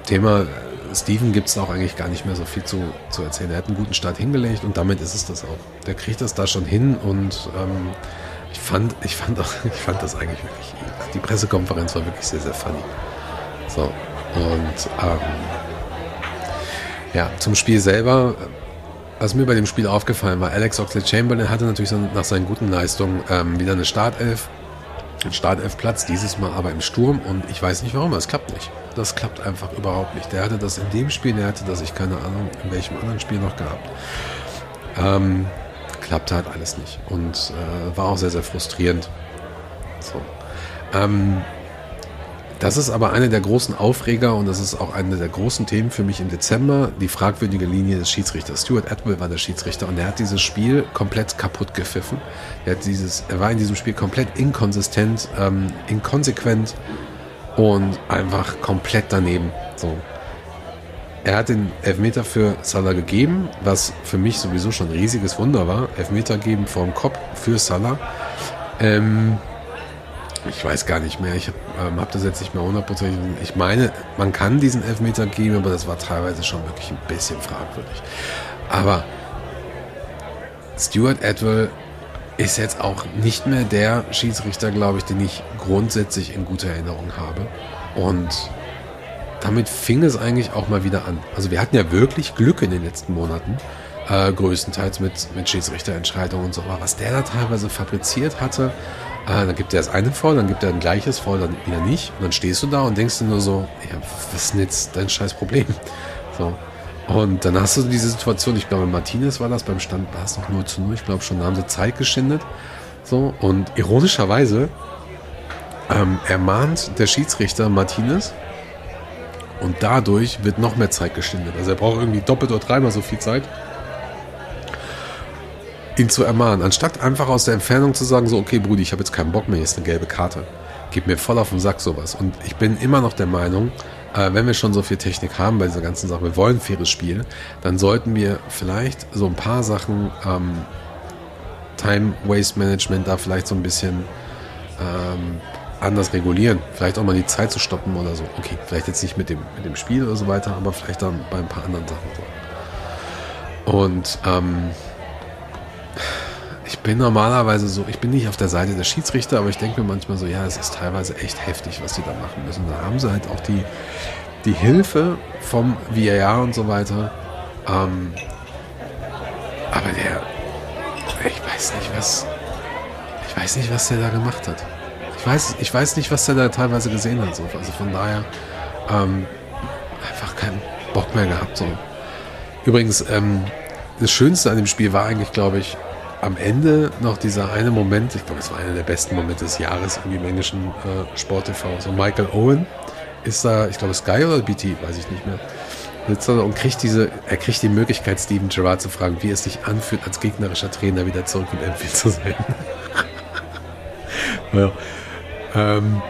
Thema Steven gibt es auch eigentlich gar nicht mehr so viel zu, zu erzählen. Er hat einen guten Start hingelegt und damit ist es das auch. Der kriegt das da schon hin und ähm, ich, fand, ich, fand auch, ich fand das eigentlich wirklich, die Pressekonferenz war wirklich sehr, sehr funny. So, und ähm, ja, zum Spiel selber was mir bei dem Spiel aufgefallen war, Alex Oxlade-Chamberlain hatte natürlich nach seinen guten Leistungen ähm, wieder eine Startelf, einen Startelf-Platz, dieses Mal aber im Sturm und ich weiß nicht warum, es klappt nicht. Das klappt einfach überhaupt nicht. Der hatte das in dem Spiel, der hatte das, ich keine Ahnung, in welchem anderen Spiel noch gehabt. Ähm, klappte halt alles nicht und äh, war auch sehr, sehr frustrierend. So. Ähm, das ist aber einer der großen Aufreger und das ist auch eine der großen Themen für mich im Dezember, die fragwürdige Linie des Schiedsrichters. Stuart Atwell war der Schiedsrichter und er hat dieses Spiel komplett kaputt gepfiffen. Er, hat dieses, er war in diesem Spiel komplett inkonsistent, ähm, inkonsequent und einfach komplett daneben. So. Er hat den Elfmeter für Salah gegeben, was für mich sowieso schon ein riesiges Wunder war. Elfmeter geben vom Kopf für Salah. Ähm, ich weiß gar nicht mehr. Ich habe ähm, hab das jetzt nicht mehr hundertprozentig. Ich meine, man kann diesen Elfmeter geben, aber das war teilweise schon wirklich ein bisschen fragwürdig. Aber Stuart Atwell ist jetzt auch nicht mehr der Schiedsrichter, glaube ich, den ich grundsätzlich in guter Erinnerung habe. Und damit fing es eigentlich auch mal wieder an. Also wir hatten ja wirklich Glück in den letzten Monaten, äh, größtenteils mit, mit Schiedsrichterentscheidungen und so. Aber was der da teilweise fabriziert hatte, Ah, dann gibt er das eine vor, dann gibt er ein gleiches vor, dann wieder nicht. Und dann stehst du da und denkst dir nur so, ja, was ist denn jetzt dein scheiß Problem? So. Und dann hast du diese Situation, ich glaube, Martinez war das, beim Stand war es noch 0 zu 0, ich glaube schon, da haben sie Zeit geschindet. So, und ironischerweise ähm, ermahnt der Schiedsrichter Martinez und dadurch wird noch mehr Zeit geschindet. Also er braucht irgendwie doppelt oder dreimal so viel Zeit ihn zu ermahnen. Anstatt einfach aus der Entfernung zu sagen, so, okay, Brudi, ich habe jetzt keinen Bock mehr, hier ist eine gelbe Karte. Gib mir voll auf den Sack sowas. Und ich bin immer noch der Meinung, äh, wenn wir schon so viel Technik haben bei dieser ganzen Sache, wir wollen ein faires Spiel, dann sollten wir vielleicht so ein paar Sachen, ähm, Time Waste Management da vielleicht so ein bisschen ähm, anders regulieren. Vielleicht auch mal die Zeit zu stoppen oder so. Okay, vielleicht jetzt nicht mit dem, mit dem Spiel oder so weiter, aber vielleicht dann bei ein paar anderen Sachen so. Und ähm, ich bin normalerweise so, ich bin nicht auf der Seite der Schiedsrichter, aber ich denke mir manchmal so, ja, es ist teilweise echt heftig, was die da machen müssen. Da haben sie halt auch die, die Hilfe vom VAR und so weiter. Ähm, aber der, ich weiß nicht, was, ich weiß nicht, was der da gemacht hat. Ich weiß, ich weiß nicht, was der da teilweise gesehen hat. So. Also von daher ähm, einfach keinen Bock mehr gehabt. So. Übrigens, ähm, das Schönste an dem Spiel war eigentlich, glaube ich, am Ende noch dieser eine Moment, ich glaube, es war einer der besten Momente des Jahres im englischen äh, Sport-TV. So Michael Owen ist da, ich glaube, Sky oder BT, weiß ich nicht mehr, sitzt da und kriegt diese, er kriegt die Möglichkeit, Steven Gerrard zu fragen, wie es sich anfühlt, als gegnerischer Trainer wieder zurück in Enfield zu sein. ja. Ähm,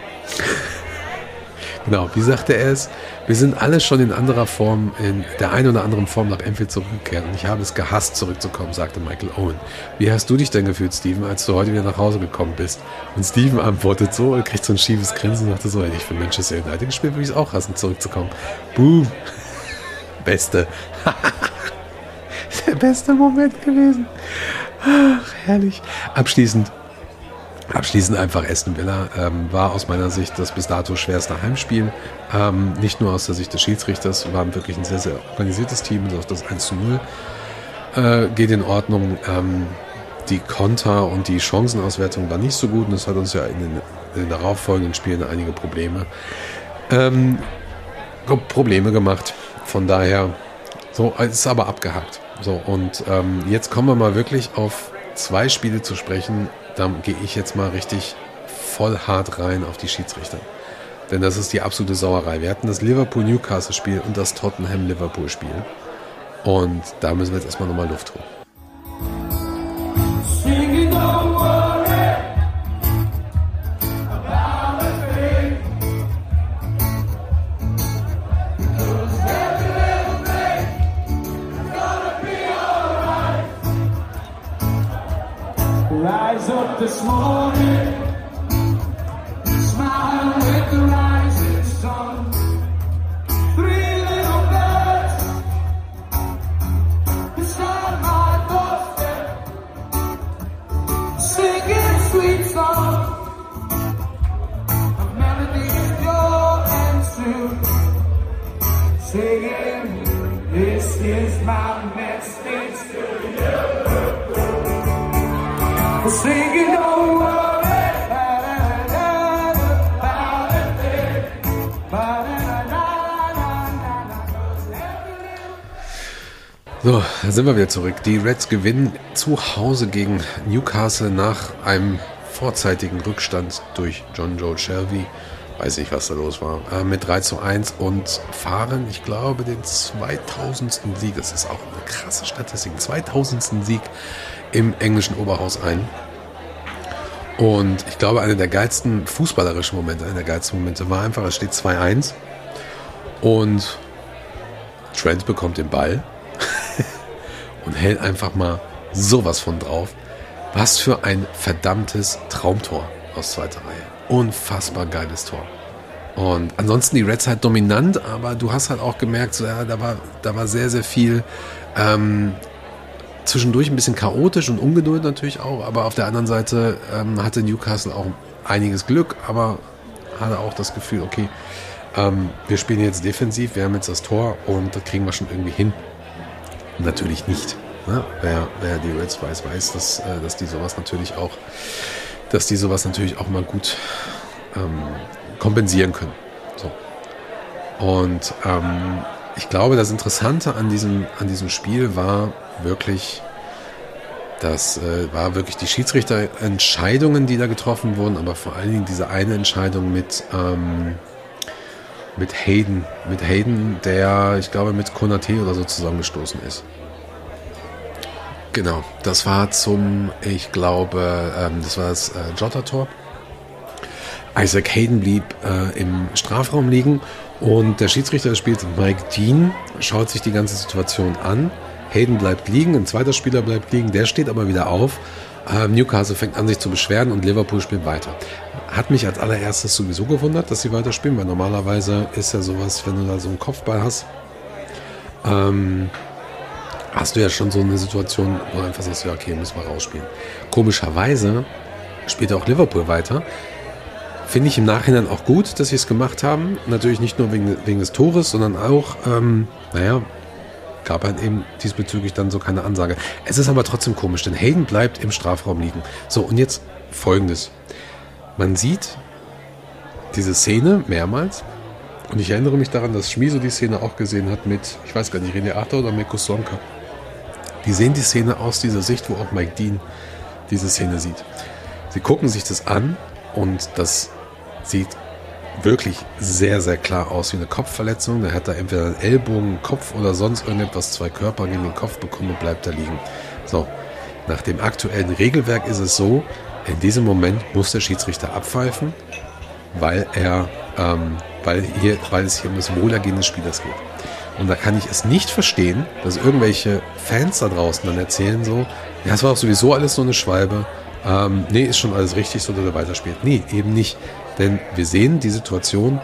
Genau, wie sagte er es? Wir sind alle schon in anderer Form, in der einen oder anderen Form nach Enfield zurückgekehrt. Und ich habe es gehasst, zurückzukommen, sagte Michael Owen. Wie hast du dich denn gefühlt, Steven, als du heute wieder nach Hause gekommen bist? Und Steven antwortet so und kriegt so ein schiefes Grinsen und sagte so, hätte ich für Manchester United gespielt, würde ich es auch hassen, zurückzukommen. Boom. Beste. der beste Moment gewesen. Ach, herrlich. Abschließend Abschließend einfach Aston Villa ähm, war aus meiner Sicht das bis dato schwerste Heimspiel. Ähm, nicht nur aus der Sicht des Schiedsrichters, war wirklich ein sehr, sehr organisiertes Team. Auch das 1 zu 0 äh, geht in Ordnung. Ähm, die Konter und die Chancenauswertung war nicht so gut und das hat uns ja in den, in den darauffolgenden Spielen einige Probleme, ähm, Probleme gemacht. Von daher, so, es ist aber abgehakt. So, und ähm, jetzt kommen wir mal wirklich auf zwei Spiele zu sprechen, da gehe ich jetzt mal richtig voll hart rein auf die Schiedsrichter. Denn das ist die absolute Sauerei. Wir hatten das Liverpool-Newcastle-Spiel und das Tottenham-Liverpool-Spiel. Und da müssen wir jetzt erstmal nochmal Luft holen. Rise up this morning, smile with the rising sun. Three little birds beside my doorstep, singing sweet songs of melodies pure and true. Singing, this is my message to you. So, da sind wir wieder zurück. Die Reds gewinnen zu Hause gegen Newcastle nach einem vorzeitigen Rückstand durch John Joe Shelby. Weiß nicht, was da los war. Äh, mit 3 zu 1 und fahren, ich glaube, den 2000. Sieg. Das ist auch eine krasse Statistik. 2000. Sieg im englischen Oberhaus ein. Und ich glaube, einer der geilsten fußballerischen Momente, einer der geilsten Momente war einfach, es steht 2-1 und Trent bekommt den Ball und hält einfach mal sowas von drauf. Was für ein verdammtes Traumtor aus zweiter Reihe. Unfassbar geiles Tor. Und ansonsten die Reds halt dominant, aber du hast halt auch gemerkt, so, ja, da war, da war sehr, sehr viel ähm, zwischendurch ein bisschen chaotisch und Ungeduld natürlich auch, aber auf der anderen Seite ähm, hatte Newcastle auch einiges Glück, aber hatte auch das Gefühl, okay, ähm, wir spielen jetzt defensiv, wir haben jetzt das Tor und das kriegen wir schon irgendwie hin. Natürlich nicht. Ne? Wer, wer die Reds weiß, weiß, dass, äh, dass die sowas natürlich auch, dass die sowas natürlich auch mal gut ähm, kompensieren können. So. Und ähm, ich glaube, das Interessante an diesem, an diesem Spiel war wirklich, das äh, war wirklich die Schiedsrichterentscheidungen, die da getroffen wurden, aber vor allen Dingen diese eine Entscheidung mit, ähm, mit Hayden, mit Hayden, der, ich glaube, mit Konate oder so zusammengestoßen ist. Genau, das war zum, ich glaube, ähm, das war das äh, Jota-Tor. Isaac Hayden blieb äh, im Strafraum liegen und der Schiedsrichter spielt Mike Dean, schaut sich die ganze Situation an. Hayden bleibt liegen, ein zweiter Spieler bleibt liegen, der steht aber wieder auf. Ähm, Newcastle fängt an, sich zu beschweren und Liverpool spielt weiter. Hat mich als allererstes sowieso gewundert, dass sie weiterspielen, weil normalerweise ist ja sowas, wenn du da so einen Kopfball hast, ähm, hast du ja schon so eine Situation, wo du einfach sagst, ja, okay, müssen wir rausspielen. Komischerweise spielt auch Liverpool weiter. Finde ich im Nachhinein auch gut, dass sie es gemacht haben. Natürlich nicht nur wegen, wegen des Tores, sondern auch, ähm, naja, gab halt eben diesbezüglich dann so keine Ansage. Es ist aber trotzdem komisch, denn Hayden bleibt im Strafraum liegen. So, und jetzt folgendes. Man sieht diese Szene mehrmals. Und ich erinnere mich daran, dass Schmieso die Szene auch gesehen hat mit, ich weiß gar nicht, René Arthur oder Meko Sonka. Die sehen die Szene aus dieser Sicht, wo auch Mike Dean diese Szene sieht. Sie gucken sich das an und das sieht wirklich sehr, sehr klar aus wie eine Kopfverletzung. Der hat da entweder einen Ellbogen, einen Kopf oder sonst irgendetwas, zwei Körper gegen den Kopf bekommen und bleibt da liegen. So, nach dem aktuellen Regelwerk ist es so, in diesem Moment muss der Schiedsrichter abpfeifen, weil er ähm, weil, hier, weil es hier um das Wohlergehen des Spielers geht. Und da kann ich es nicht verstehen, dass irgendwelche Fans da draußen dann erzählen so, ja, es war auch sowieso alles so eine Schwalbe. Ähm, nee, ist schon alles richtig, so dass er weiterspielt. Nee, eben nicht. Denn wir sehen die Situation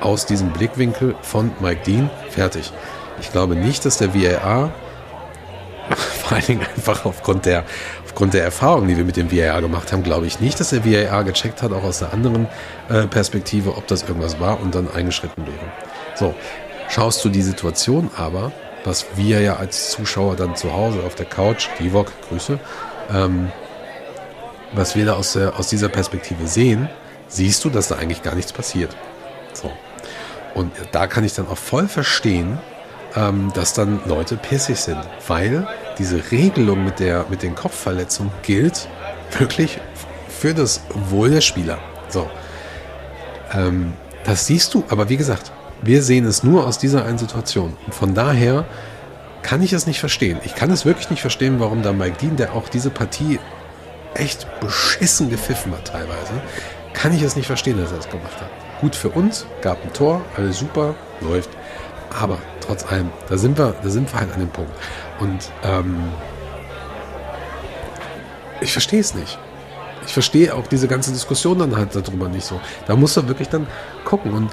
aus diesem Blickwinkel von Mike Dean fertig. Ich glaube nicht, dass der VAR vor allen Dingen einfach aufgrund der, aufgrund der Erfahrung, die wir mit dem VAR gemacht haben, glaube ich nicht, dass der VAR gecheckt hat, auch aus der anderen äh, Perspektive, ob das irgendwas war und dann eingeschritten wäre. So, schaust du die Situation aber, was wir ja als Zuschauer dann zu Hause auf der Couch, Divok, Grüße, ähm, was wir da aus, der, aus dieser Perspektive sehen, siehst du, dass da eigentlich gar nichts passiert. So. Und da kann ich dann auch voll verstehen, ähm, dass dann Leute pissig sind, weil diese Regelung mit, der, mit den Kopfverletzungen gilt wirklich für das Wohl der Spieler. So. Ähm, das siehst du, aber wie gesagt, wir sehen es nur aus dieser einen Situation. Und von daher kann ich es nicht verstehen. Ich kann es wirklich nicht verstehen, warum da Mike Dean, der auch diese Partie echt beschissen gepfiffen hat teilweise, kann ich es nicht verstehen, dass er das gemacht hat. Gut für uns, gab ein Tor, alles super, läuft. Aber trotz allem, da sind wir, da sind wir halt an dem Punkt. Und ähm, ich verstehe es nicht. Ich verstehe auch diese ganze Diskussion dann halt darüber nicht so. Da muss er wirklich dann gucken. Und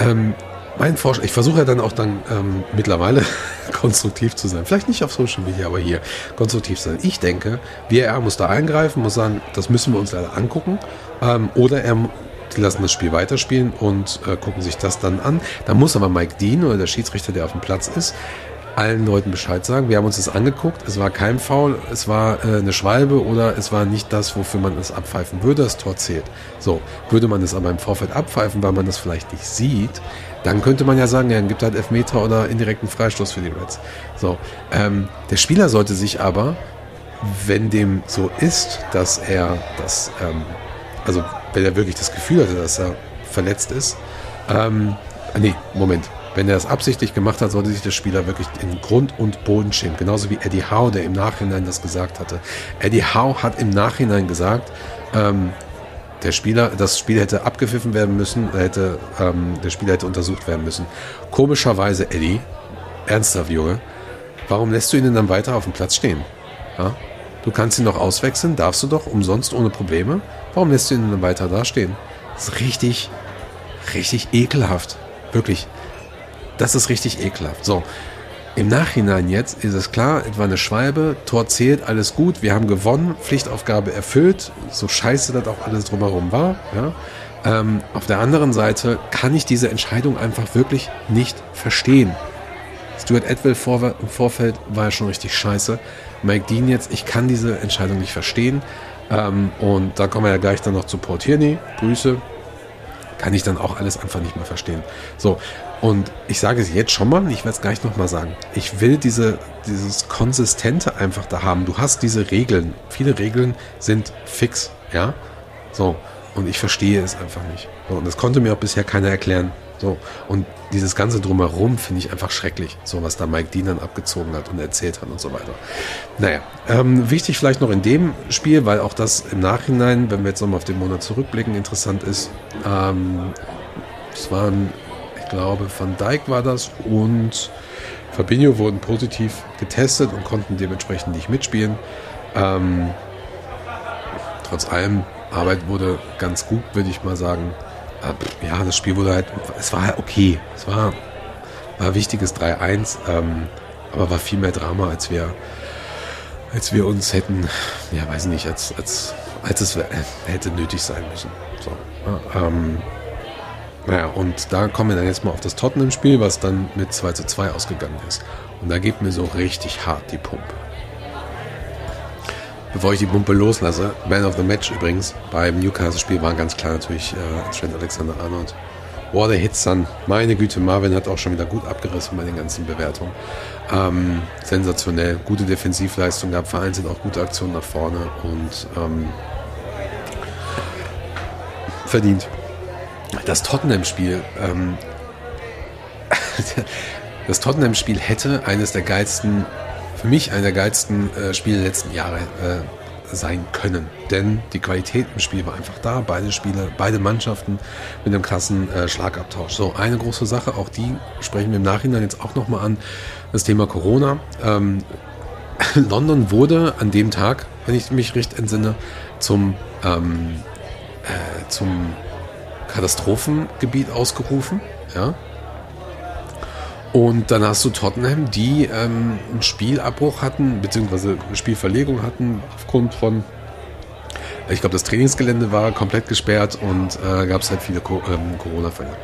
ähm, mein Vorschlag, ich versuche ja dann auch dann ähm, mittlerweile konstruktiv zu sein. Vielleicht nicht auf Social Media, aber hier konstruktiv sein. Ich denke, VAR muss da eingreifen, muss sagen, das müssen wir uns leider angucken. Ähm, oder er, die lassen das Spiel weiterspielen und äh, gucken sich das dann an. Da muss aber Mike Dean oder der Schiedsrichter, der auf dem Platz ist, allen Leuten Bescheid sagen. Wir haben uns das angeguckt. Es war kein Foul, es war äh, eine Schwalbe oder es war nicht das, wofür man es abpfeifen würde. Das Tor zählt. So, würde man es aber im Vorfeld abpfeifen, weil man das vielleicht nicht sieht, dann könnte man ja sagen, ja, dann gibt halt Elfmeter oder indirekten Freistoß für die Reds. So, ähm, der Spieler sollte sich aber, wenn dem so ist, dass er das, ähm, also wenn er wirklich das Gefühl hatte, dass er verletzt ist, ähm, nee, Moment, wenn er das absichtlich gemacht hat, sollte sich der Spieler wirklich in Grund und Boden schämen. Genauso wie Eddie Howe, der im Nachhinein das gesagt hatte. Eddie Howe hat im Nachhinein gesagt, ähm, der Spieler, das Spiel hätte abgepfiffen werden müssen, hätte, ähm, der Spieler hätte untersucht werden müssen. Komischerweise, Eddie, ernsthaft, Junge, warum lässt du ihn denn dann weiter auf dem Platz stehen? Ja? Du kannst ihn noch auswechseln, darfst du doch, umsonst, ohne Probleme. Warum lässt du ihn dann weiter da stehen? Das ist richtig, richtig ekelhaft. Wirklich. Das ist richtig ekelhaft. So. Im Nachhinein jetzt ist es klar, etwa eine Schwalbe, Tor zählt, alles gut, wir haben gewonnen, Pflichtaufgabe erfüllt, so scheiße das auch alles drumherum war. Ja. Ähm, auf der anderen Seite kann ich diese Entscheidung einfach wirklich nicht verstehen. Stuart Edwell vor, im Vorfeld war ja schon richtig scheiße. Mike Dean jetzt, ich kann diese Entscheidung nicht verstehen. Ähm, und da kommen wir ja gleich dann noch zu Port Tierney. Grüße. Kann ich dann auch alles einfach nicht mehr verstehen. So, und ich sage es jetzt schon mal, ich werde es gleich nochmal sagen. Ich will diese, dieses Konsistente einfach da haben. Du hast diese Regeln. Viele Regeln sind fix, ja. So. Und ich verstehe es einfach nicht. So, und das konnte mir auch bisher keiner erklären. So. Und dieses Ganze drumherum finde ich einfach schrecklich. So, was da Mike Dean dann abgezogen hat und erzählt hat und so weiter. Naja, ähm, wichtig vielleicht noch in dem Spiel, weil auch das im Nachhinein, wenn wir jetzt nochmal auf den Monat zurückblicken, interessant ist. Ähm, es waren ich glaube Van Dijk war das und Fabinho wurden positiv getestet und konnten dementsprechend nicht mitspielen. Ähm, trotz allem, Arbeit wurde ganz gut, würde ich mal sagen. Äh, ja, das Spiel wurde halt, es war halt okay. Es war, war wichtiges 3-1, ähm, aber war viel mehr Drama, als wir, als wir uns hätten, ja, weiß nicht, als, als, als es hätte nötig sein müssen. So, ähm, naja, und da kommen wir dann jetzt mal auf das Tottenham-Spiel, was dann mit 2 zu 2 ausgegangen ist. Und da geht mir so richtig hart die Pumpe. Bevor ich die Pumpe loslasse, Man of the Match übrigens, beim Newcastle-Spiel war ganz klar natürlich äh, Trent Alexander-Arnold. What a hit, son. Meine Güte, Marvin hat auch schon wieder gut abgerissen bei den ganzen Bewertungen. Ähm, sensationell, gute Defensivleistung gab, vereinzelt auch gute Aktionen nach vorne und ähm, verdient das Tottenham-Spiel, ähm, das Tottenham-Spiel hätte eines der geilsten, für mich einer der geilsten äh, Spiele der letzten Jahre äh, sein können. Denn die Qualität im Spiel war einfach da. Beide Spiele, beide Mannschaften mit einem krassen äh, Schlagabtausch. So, eine große Sache, auch die sprechen wir im Nachhinein jetzt auch nochmal an, das Thema Corona. Ähm, London wurde an dem Tag, wenn ich mich recht entsinne, zum, ähm, äh, zum Katastrophengebiet ausgerufen. Ja, und dann hast du Tottenham, die ähm, einen Spielabbruch hatten, beziehungsweise eine Spielverlegung hatten aufgrund von, ich glaube, das Trainingsgelände war komplett gesperrt und äh, gab es halt viele Co ähm, Corona-Fälle.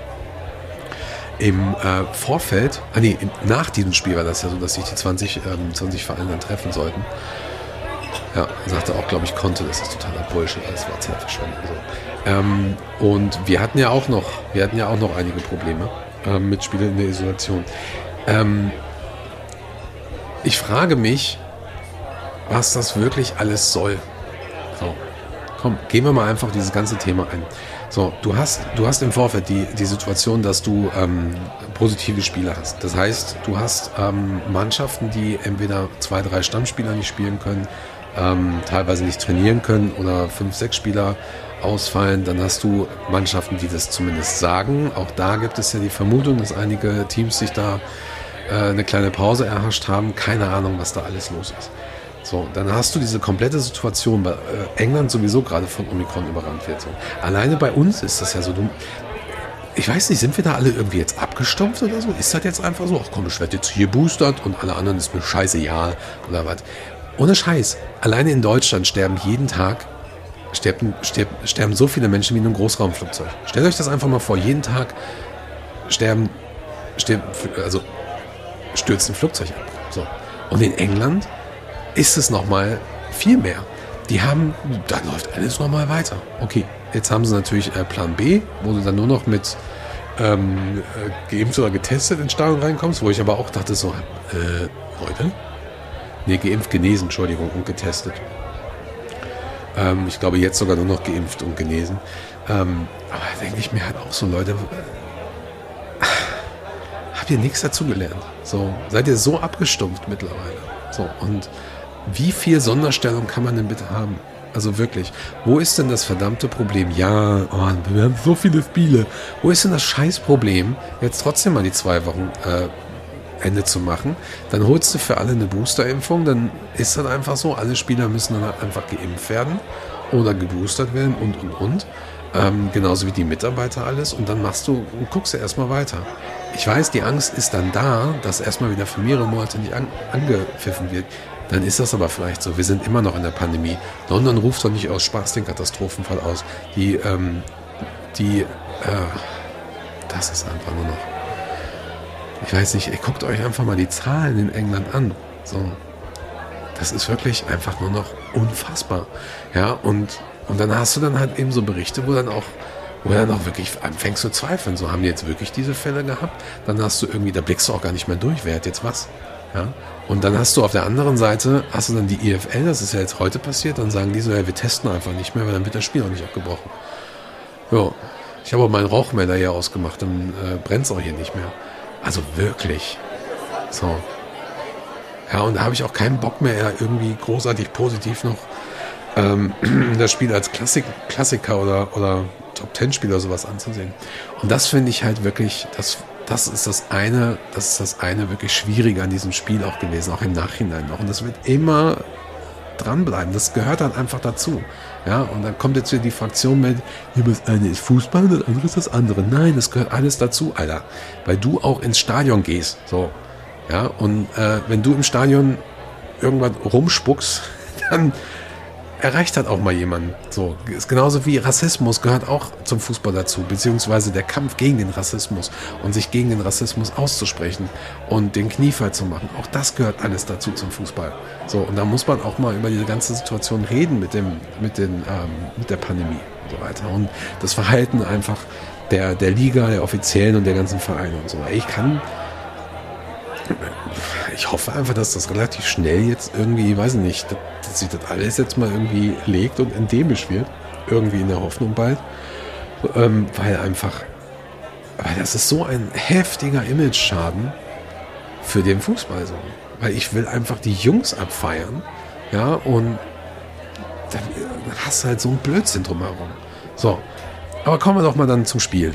Im äh, Vorfeld, ah nee, nach diesem Spiel war das ja so, dass sich die 20, ähm, 20 Vereine dann treffen sollten. Ja, sagte auch, glaube ich, konnte, das ist totaler Bullshit, alles war Zeitverschwendung. So. Ähm, und wir hatten ja auch noch, wir hatten ja auch noch einige Probleme ähm, Mitspieler in der Isolation. Ähm, ich frage mich, was das wirklich alles soll. So, komm, gehen wir mal einfach dieses ganze Thema ein. So, du hast, du hast im Vorfeld die, die Situation, dass du ähm, positive Spieler hast. Das heißt, du hast ähm, Mannschaften, die entweder zwei, drei Stammspieler nicht spielen können, ähm, teilweise nicht trainieren können oder fünf, sechs Spieler ausfallen. Dann hast du Mannschaften, die das zumindest sagen. Auch da gibt es ja die Vermutung, dass einige Teams sich da äh, eine kleine Pause erhascht haben. Keine Ahnung, was da alles los ist. So, dann hast du diese komplette Situation, weil äh, England sowieso gerade von Omikron überrannt wird. So. Alleine bei uns ist das ja so, du, ich weiß nicht, sind wir da alle irgendwie jetzt abgestumpft oder so? Ist das jetzt einfach so, ach komm, ich werde jetzt hier boostert und alle anderen ist mir scheiße, ja, oder was? Ohne Scheiß. Alleine in Deutschland sterben jeden Tag sterben, sterben, so viele Menschen wie in einem Großraumflugzeug. Stellt euch das einfach mal vor. Jeden Tag sterben, sterben also stürzt ein Flugzeug ab. So. Und in England ist es nochmal viel mehr. Die haben, da läuft alles nochmal weiter. Okay, jetzt haben sie natürlich äh, Plan B, wo du dann nur noch mit ähm, äh, geimpft oder getestet ins Stadion reinkommst, wo ich aber auch dachte so, äh, Leute? Nee, geimpft, genesen, Entschuldigung, und getestet. Ähm, ich glaube, jetzt sogar nur noch geimpft und genesen. Ähm, aber da denke ich mir halt auch so, Leute, habt ihr nichts dazugelernt? So, seid ihr so abgestumpft mittlerweile? So, und wie viel Sonderstellung kann man denn bitte haben? Also wirklich, wo ist denn das verdammte Problem? Ja, oh, wir haben so viele Spiele. Wo ist denn das Scheißproblem, jetzt trotzdem mal die zwei Wochen äh, Ende zu machen. Dann holst du für alle eine Boosterimpfung, dann ist das einfach so, alle Spieler müssen dann halt einfach geimpft werden oder geboostert werden und und und. Ähm, genauso wie die Mitarbeiter alles und dann machst du und guckst du erstmal weiter. Ich weiß, die Angst ist dann da, dass erstmal wieder für mehrere Monate nicht an, angepfiffen wird. Dann ist das aber vielleicht so. Wir sind immer noch in der Pandemie. London ruft doch nicht aus Spaß den Katastrophenfall aus. Die, ähm, die, äh, das ist einfach nur noch ich weiß nicht, ihr guckt euch einfach mal die Zahlen in England an. So, das ist wirklich einfach nur noch unfassbar. Ja, und, und dann hast du dann halt eben so Berichte, wo dann auch, wo dann auch wirklich anfängst zu zweifeln. So haben die jetzt wirklich diese Fälle gehabt? Dann hast du irgendwie, da blickst du auch gar nicht mehr durch, wer hat jetzt was. Ja, und dann hast du auf der anderen Seite, hast du dann die EFL, das ist ja jetzt heute passiert, dann sagen die so, ja, wir testen einfach nicht mehr, weil dann wird das Spiel auch nicht abgebrochen. Ja, ich habe auch meinen Rauchmelder hier ausgemacht, dann äh, brennt es auch hier nicht mehr. Also wirklich. So. Ja, und da habe ich auch keinen Bock mehr, irgendwie großartig positiv noch ähm, das Spiel als Klassik, Klassiker oder, oder Top Ten Spiel oder sowas anzusehen. Und das finde ich halt wirklich, das, das ist das eine, das ist das eine wirklich Schwierige an diesem Spiel auch gewesen, auch im Nachhinein noch. Und das wird immer dranbleiben. Das gehört dann einfach dazu. Ja, und dann kommt jetzt wieder die Fraktion mit, das eine ist Fußball das andere ist das andere. Nein, das gehört alles dazu, Alter. Weil du auch ins Stadion gehst. So. Ja, und äh, wenn du im Stadion irgendwann rumspuckst, dann erreicht hat auch mal jemand. So, ist genauso wie Rassismus gehört auch zum Fußball dazu, beziehungsweise der Kampf gegen den Rassismus und sich gegen den Rassismus auszusprechen und den Kniefall zu machen. Auch das gehört alles dazu zum Fußball. So, und da muss man auch mal über diese ganze Situation reden mit dem, mit den, ähm, mit der Pandemie und so weiter. Und das Verhalten einfach der, der Liga, der Offiziellen und der ganzen Vereine und so. Ich kann, ich hoffe einfach, dass das relativ schnell jetzt irgendwie, weiß ich nicht, dass sich das alles jetzt mal irgendwie legt und endemisch wird. Irgendwie in der Hoffnung bald. Ähm, weil einfach, weil das ist so ein heftiger Image-Schaden für den Fußball so. Weil ich will einfach die Jungs abfeiern. Ja, und dann, dann hast du halt so ein Blödsinn drumherum. So, aber kommen wir doch mal dann zum Spiel.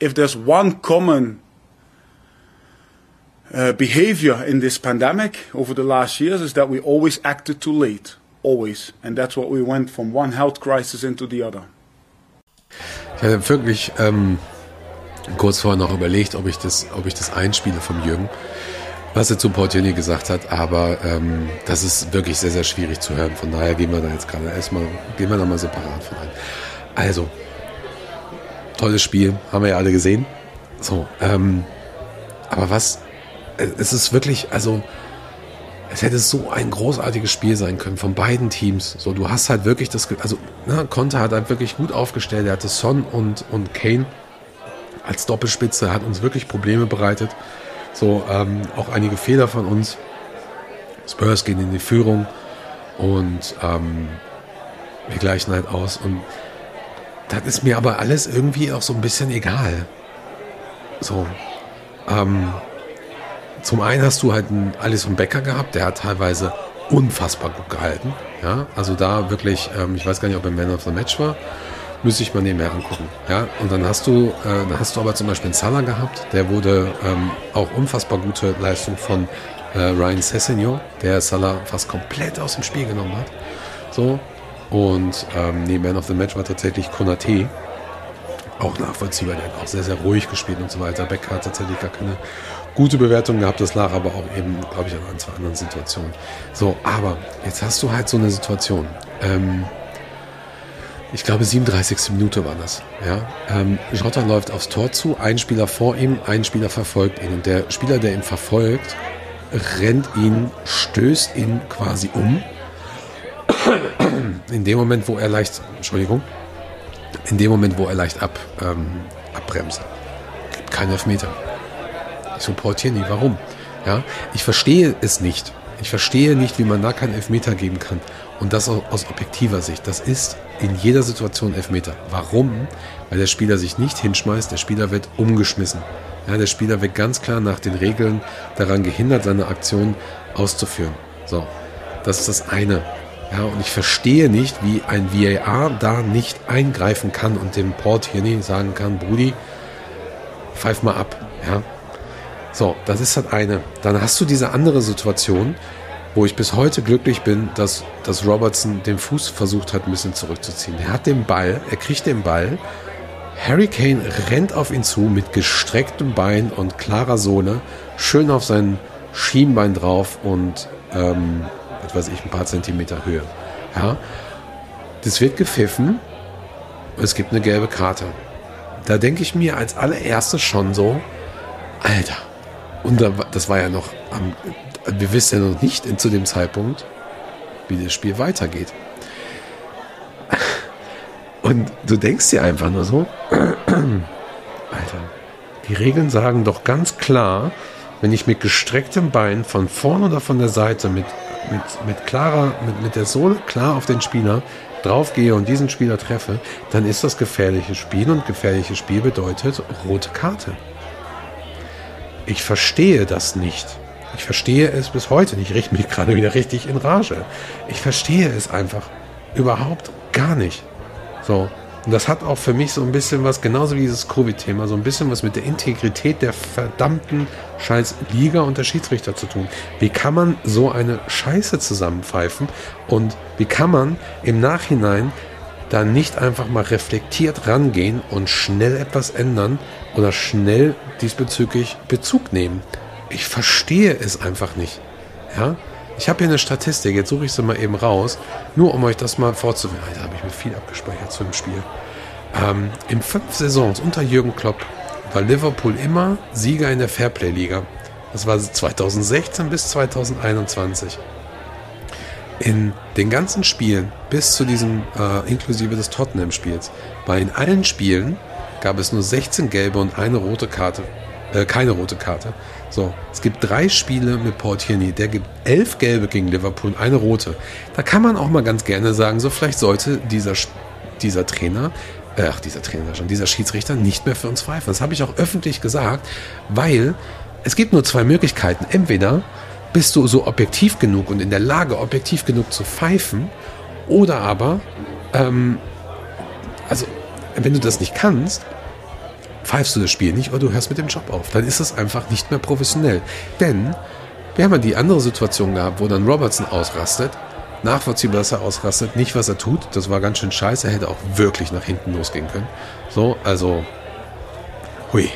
if there's one common uh, behavior in this pandemic over the last years is that we always acted too late always and that's what we went from one health crisis into the other Ich hatte wirklich ähm, kurz vorher noch überlegt, ob ich das, ob ich das einspiele vom Jürgen, was er zu Portioni gesagt hat, aber ähm, das ist wirklich sehr, sehr schwierig zu hören. Von daher gehen wir da jetzt gerade erstmal, gehen wir da mal separat von ein. Also, tolles Spiel, haben wir ja alle gesehen. So, ähm, aber was, es ist wirklich, also, es hätte so ein großartiges Spiel sein können von beiden Teams. So, du hast halt wirklich das, also, ne, Conte hat halt wirklich gut aufgestellt. Er hatte Son und, und Kane als Doppelspitze, hat uns wirklich Probleme bereitet. So, ähm, auch einige Fehler von uns. Spurs gehen in die Führung und ähm, wir gleichen halt aus. Und das ist mir aber alles irgendwie auch so ein bisschen egal. So. Ähm, zum einen hast du halt einen Alison Becker gehabt, der hat teilweise unfassbar gut gehalten. Ja, also da wirklich, ähm, ich weiß gar nicht, ob er Man of the Match war, müsste ich mal nebenher angucken. Ja, und dann hast du, äh, dann hast du aber zum Beispiel einen Salah gehabt, der wurde ähm, auch unfassbar gute Leistung von äh, Ryan Sessegnon, der Salah fast komplett aus dem Spiel genommen hat. So. Und ähm, nee, Man of the Match war tatsächlich Konate. Auch nachvollziehbar, der hat auch sehr, sehr ruhig gespielt und so weiter. Becker hat tatsächlich gar keine gute Bewertung gehabt. Das lag aber auch eben, glaube ich, an ein, zwei anderen Situationen. So, aber jetzt hast du halt so eine Situation. Ähm, ich glaube, 37. Minute war das. Ja? Ähm, Jota läuft aufs Tor zu, ein Spieler vor ihm, ein Spieler verfolgt ihn. Und der Spieler, der ihn verfolgt, rennt ihn, stößt ihn quasi um. In dem Moment, wo er leicht, Entschuldigung, in dem Moment, wo er leicht ab, ähm, abbremst. Keinen Elfmeter. Ich so, Portier nie, warum? Ja, ich verstehe es nicht. Ich verstehe nicht, wie man da keinen Elfmeter geben kann. Und das aus, objektiver Sicht. Das ist in jeder Situation Elfmeter. Warum? Weil der Spieler sich nicht hinschmeißt, der Spieler wird umgeschmissen. Ja, der Spieler wird ganz klar nach den Regeln daran gehindert, seine Aktion auszuführen. So, das ist das eine. Ja, und ich verstehe nicht, wie ein VAR da nicht eingreifen kann und dem Portier sagen kann, Brudi, pfeif mal ab. Ja, so, das ist halt eine. Dann hast du diese andere Situation, wo ich bis heute glücklich bin, dass, dass Robertson den Fuß versucht hat, ein bisschen zurückzuziehen. Er hat den Ball, er kriegt den Ball. Harry Kane rennt auf ihn zu mit gestrecktem Bein und klarer Sohle, schön auf sein Schienbein drauf und ähm, was weiß ich, ein paar Zentimeter Höhe. Ja, das wird gepfiffen. Es gibt eine gelbe Karte. Da denke ich mir als allererstes schon so, Alter. Und da, das war ja noch am, wir wissen ja noch nicht zu dem Zeitpunkt, wie das Spiel weitergeht. Und du denkst dir einfach nur so, Alter, die Regeln sagen doch ganz klar, wenn ich mit gestrecktem Bein von vorne oder von der Seite mit, mit, mit klarer, mit, mit der Sohle klar auf den Spieler draufgehe und diesen Spieler treffe, dann ist das gefährliches Spiel und gefährliches Spiel bedeutet rote Karte. Ich verstehe das nicht. Ich verstehe es bis heute nicht. Ich richte mich gerade wieder richtig in Rage. Ich verstehe es einfach überhaupt gar nicht. So. Und das hat auch für mich so ein bisschen was, genauso wie dieses Covid-Thema, so ein bisschen was mit der Integrität der verdammten scheiß Liga und der Schiedsrichter zu tun. Wie kann man so eine Scheiße zusammenpfeifen und wie kann man im Nachhinein da nicht einfach mal reflektiert rangehen und schnell etwas ändern oder schnell diesbezüglich Bezug nehmen? Ich verstehe es einfach nicht. Ja? Ich habe hier eine Statistik, jetzt suche ich sie mal eben raus, nur um euch das mal vorzuführen. Da habe ich mir viel abgespeichert zu dem Spiel. Ähm, in fünf Saisons unter Jürgen Klopp war Liverpool immer Sieger in der Fairplay-Liga. Das war 2016 bis 2021. In den ganzen Spielen, bis zu diesem, äh, inklusive des Tottenham-Spiels, bei in allen Spielen gab es nur 16 gelbe und eine rote Karte. Äh, keine rote Karte. So, es gibt drei Spiele mit Portierney. Der gibt elf gelbe gegen Liverpool und eine rote. Da kann man auch mal ganz gerne sagen, so vielleicht sollte dieser, dieser Trainer, äh, ach dieser Trainer schon, dieser Schiedsrichter nicht mehr für uns pfeifen. Das habe ich auch öffentlich gesagt, weil es gibt nur zwei Möglichkeiten. Entweder bist du so objektiv genug und in der Lage, objektiv genug zu pfeifen, Oder aber, ähm, also, wenn du das nicht kannst, pfeifst du das Spiel nicht oder du hörst mit dem Job auf. Dann ist es einfach nicht mehr professionell. Denn wir haben ja die andere Situation gehabt, wo dann Robertson ausrastet. Nachvollziehbar, dass er ausrastet. Nicht, was er tut. Das war ganz schön scheiße. Er hätte auch wirklich nach hinten losgehen können. So, also, hui.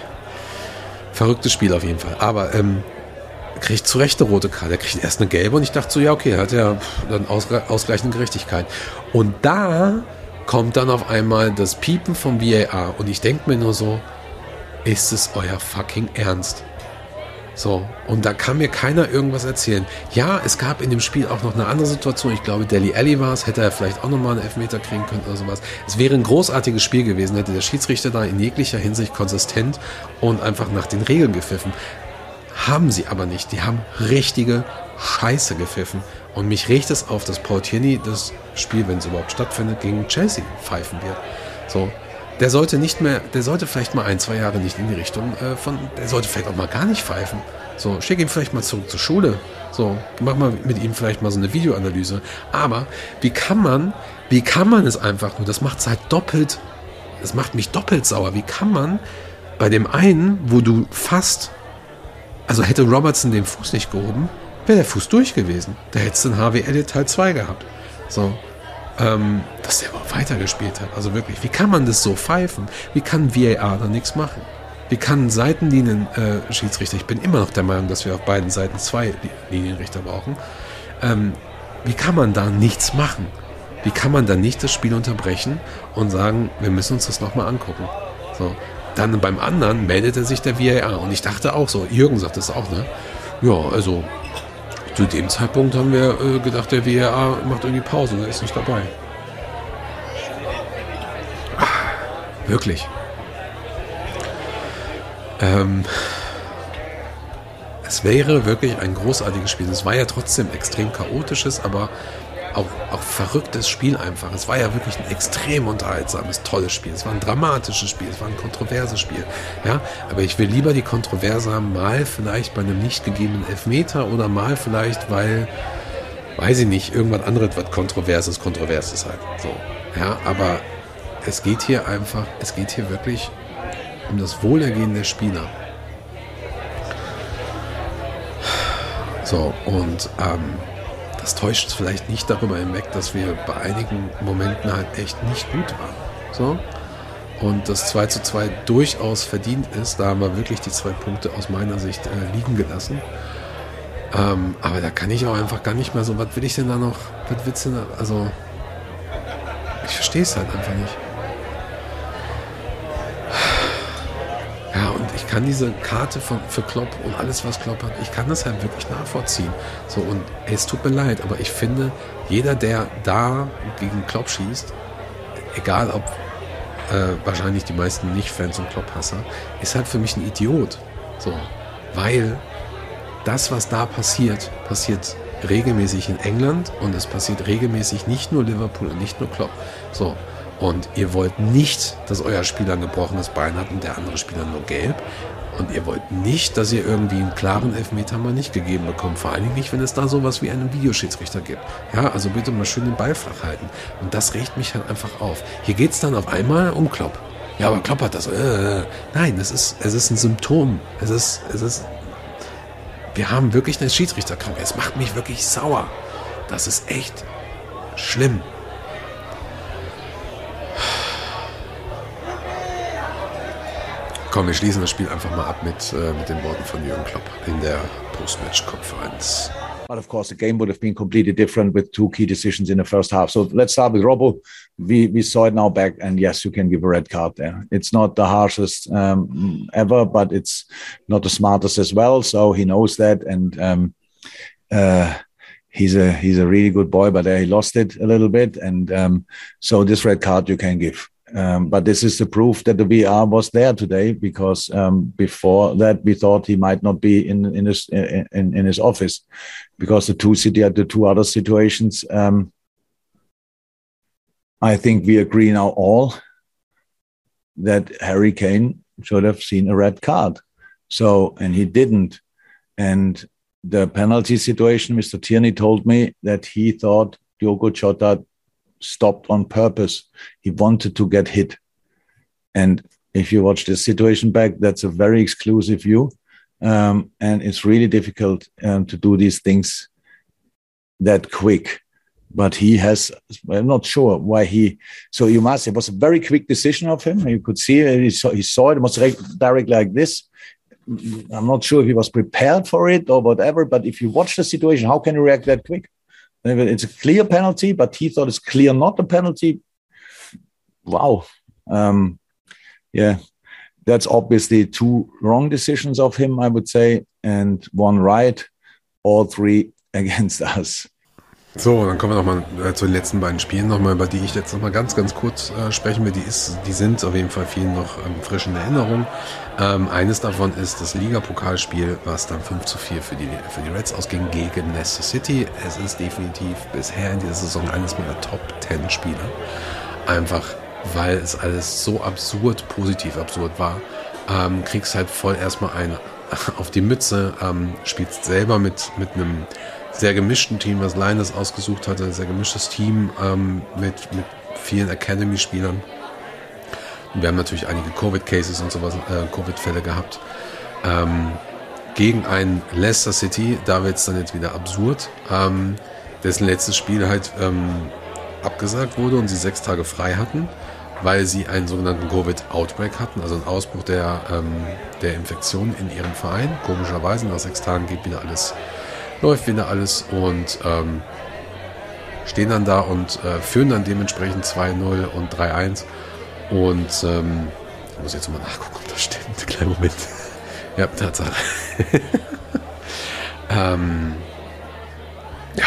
Verrücktes Spiel auf jeden Fall. Aber, ähm, kriegt zu Recht eine rote Karte. Er kriegt erst eine gelbe und ich dachte so, ja, okay, er hat ja dann ausgleichende Gerechtigkeit. Und da kommt dann auf einmal das Piepen vom VAR und ich denke mir nur so, ist es euer fucking Ernst? So, und da kann mir keiner irgendwas erzählen. Ja, es gab in dem Spiel auch noch eine andere Situation. Ich glaube, Deli Alli war es, hätte er vielleicht auch nochmal einen Elfmeter kriegen können oder sowas. Es wäre ein großartiges Spiel gewesen, hätte der Schiedsrichter da in jeglicher Hinsicht konsistent und einfach nach den Regeln gepfiffen. Haben sie aber nicht. Die haben richtige Scheiße gepfiffen. Und mich riecht es auf, dass Paul Tierney das Spiel, wenn es überhaupt stattfindet, gegen Chelsea pfeifen wird. So, der sollte nicht mehr, der sollte vielleicht mal ein, zwei Jahre nicht in die Richtung äh, von, der sollte vielleicht auch mal gar nicht pfeifen. So, schick ihn vielleicht mal zurück zur Schule. So, mach mal mit ihm vielleicht mal so eine Videoanalyse. Aber wie kann man, wie kann man es einfach nur, das macht es halt doppelt, das macht mich doppelt sauer. Wie kann man bei dem einen, wo du fast, also hätte Robertson den Fuß nicht gehoben, wäre der Fuß durch gewesen. Da hättest du einen HWL Teil 2 gehabt. So, ähm, dass der überhaupt weitergespielt hat. Also wirklich, wie kann man das so pfeifen? Wie kann VAR da nichts machen? Wie kann Seitenlinien-Schiedsrichter, äh, ich bin immer noch der Meinung, dass wir auf beiden Seiten zwei Linienrichter brauchen, ähm, wie kann man da nichts machen? Wie kann man da nicht das Spiel unterbrechen und sagen, wir müssen uns das nochmal angucken? So. Dann beim anderen meldete sich der VAR und ich dachte auch so, Jürgen sagt das auch, ne? Ja, also zu dem Zeitpunkt haben wir äh, gedacht, der WRA macht irgendwie Pause, er ist nicht dabei. Wirklich. Ähm, es wäre wirklich ein großartiges Spiel. Es war ja trotzdem extrem chaotisches, aber auch, auch verrücktes Spiel einfach. Es war ja wirklich ein extrem unterhaltsames, tolles Spiel. Es war ein dramatisches Spiel, es war ein kontroverses Spiel. Ja, aber ich will lieber die Kontroverse haben, mal vielleicht bei einem nicht gegebenen Elfmeter oder mal vielleicht, weil, weiß ich nicht, irgendwas anderes, was kontrovers ist, kontrovers ist halt. So. Ja, aber es geht hier einfach, es geht hier wirklich um das Wohlergehen der Spieler. So, und ähm, das täuscht vielleicht nicht darüber hinweg, dass wir bei einigen Momenten halt echt nicht gut waren. So. Und das 2 zu 2 durchaus verdient ist. Da haben wir wirklich die zwei Punkte aus meiner Sicht äh, liegen gelassen. Ähm, aber da kann ich auch einfach gar nicht mehr so, was will ich denn da noch, was willst du denn da, also, ich verstehe es halt einfach nicht. Ich kann diese Karte von, für Klopp und alles, was Klopp hat, ich kann das halt wirklich nachvollziehen. So, und es tut mir leid, aber ich finde, jeder, der da gegen Klopp schießt, egal ob äh, wahrscheinlich die meisten Nicht-Fans und Klopp-Hasser, ist halt für mich ein Idiot. So, weil das, was da passiert, passiert regelmäßig in England und es passiert regelmäßig nicht nur Liverpool und nicht nur Klopp. So, und ihr wollt nicht, dass euer Spieler ein gebrochenes Bein hat und der andere Spieler nur gelb. Und ihr wollt nicht, dass ihr irgendwie einen klaren Elfmeter mal nicht gegeben bekommt. Vor allen Dingen nicht, wenn es da sowas wie einen Videoschiedsrichter gibt. Ja, also bitte mal schön den Ball flach halten. Und das regt mich halt einfach auf. Hier geht es dann auf einmal um Klopp. Ja, aber Klopp hat das. Äh, nein, es ist, es ist ein Symptom. Es ist, es ist. Wir haben wirklich eine Schiedsrichterkrankheit. Es macht mich wirklich sauer. Das ist echt schlimm. Komm, wir schließen das Spiel einfach mal ab mit, äh, mit den Worten von Jürgen Klopp in der. But of course, the game would have been completely different with two key decisions in the first half. So let's start with Robo. We we saw it now back, and yes, you can give a red card there. It's not the harshest um, ever, but it's not the smartest as well. So he knows that, and um, uh, he's a he's a really good boy. But he lost it a little bit, and um, so this red card you can give. Um, but this is the proof that the VR was there today because um, before that we thought he might not be in in his in, in his office because the two city the two other situations. Um, I think we agree now all that Harry Kane should have seen a red card. So and he didn't. And the penalty situation, Mr. Tierney told me that he thought Diogo Jota stopped on purpose. He wanted to get hit. And if you watch this situation back, that's a very exclusive view. Um, and it's really difficult um, to do these things that quick. But he has, I'm not sure why he, so you must, it was a very quick decision of him. You could see it, he saw, he saw it, it was directly like this. I'm not sure if he was prepared for it or whatever, but if you watch the situation, how can you react that quick? It's a clear penalty, but he thought it's clear not a penalty. Wow. Um, yeah, that's obviously two wrong decisions of him, I would say, and one right, all three against us. So, dann kommen wir nochmal äh, zu den letzten beiden Spielen nochmal, über die ich jetzt nochmal ganz, ganz kurz äh, sprechen will. Die, ist, die sind auf jeden Fall vielen noch ähm, frisch in Erinnerung. Ähm, eines davon ist das Liga-Pokalspiel, was dann 5 zu 4 für die, für die Reds ausging gegen Leicester City. Es ist definitiv bisher in dieser Saison eines meiner Top 10 Spiele. Einfach, weil es alles so absurd, positiv absurd war. Ähm, kriegst halt voll erstmal einen auf die Mütze, ähm, spielst selber mit, mit einem sehr gemischten Team, was Linus ausgesucht hatte, sehr gemischtes Team ähm, mit, mit vielen Academy-Spielern. Wir haben natürlich einige Covid-Cases und sowas, äh, Covid-Fälle gehabt. Ähm, gegen ein Leicester City, da wird es dann jetzt wieder absurd, ähm, dessen letztes Spiel halt ähm, abgesagt wurde und sie sechs Tage frei hatten, weil sie einen sogenannten Covid-Outbreak hatten, also einen Ausbruch der, ähm, der Infektion in ihrem Verein. Komischerweise, nach sechs Tagen geht wieder alles läuft wieder alles und ähm, stehen dann da und äh, führen dann dementsprechend 2-0 und 3-1. Und ähm, ich muss jetzt mal nachgucken, ob das stimmt. Kleinen Moment. ja, Tatsache. ähm, ja.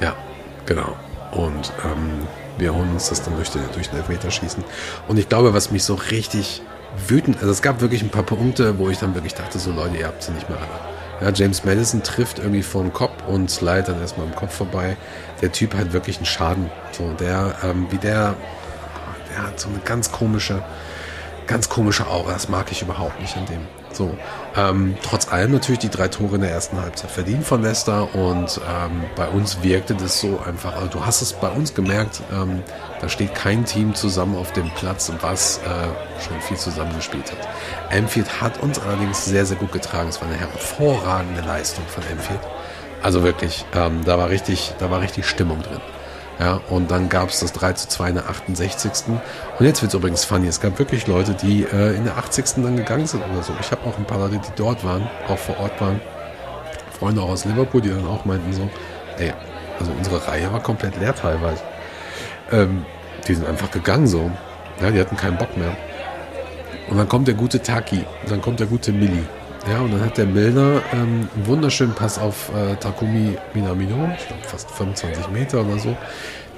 Ja, genau. Und ähm, wir holen uns das dann durch den, durch den Elfmeterschießen. Und ich glaube, was mich so richtig wütend, also es gab wirklich ein paar Punkte, wo ich dann wirklich dachte, so Leute, ihr habt sie nicht mehr alle. Ja, James Madison trifft irgendwie vor den Kopf und slide dann erstmal im Kopf vorbei. Der Typ hat wirklich einen Schaden. So, der, ähm, wie der, der hat so eine ganz komische, ganz komische Aura. Das mag ich überhaupt nicht an dem. So, ähm, trotz allem natürlich die drei Tore in der ersten Halbzeit verdient von Leicester und ähm, bei uns wirkte das so einfach. Also du hast es bei uns gemerkt, ähm, da steht kein Team zusammen auf dem Platz, was äh, schon viel zusammengespielt hat. Enfield hat uns allerdings sehr, sehr gut getragen. Es war eine hervorragende Leistung von Enfield. Also wirklich, ähm, da war richtig, da war richtig Stimmung drin. Ja, und dann gab es das 3 zu 2 in der 68. Und jetzt wird es übrigens funny. Es gab wirklich Leute, die äh, in der 80. dann gegangen sind oder so. Ich habe auch ein paar Leute, die dort waren, auch vor Ort waren. Freunde auch aus Liverpool, die dann auch meinten so, ey, also unsere Reihe war komplett leer teilweise. Ähm, die sind einfach gegangen so. Ja, die hatten keinen Bock mehr. Und dann kommt der gute Taki, dann kommt der gute Milli. Ja, und dann hat der Milner ähm, einen wunderschönen Pass auf äh, Takumi Minamino, ich glaube fast 25 Meter oder so.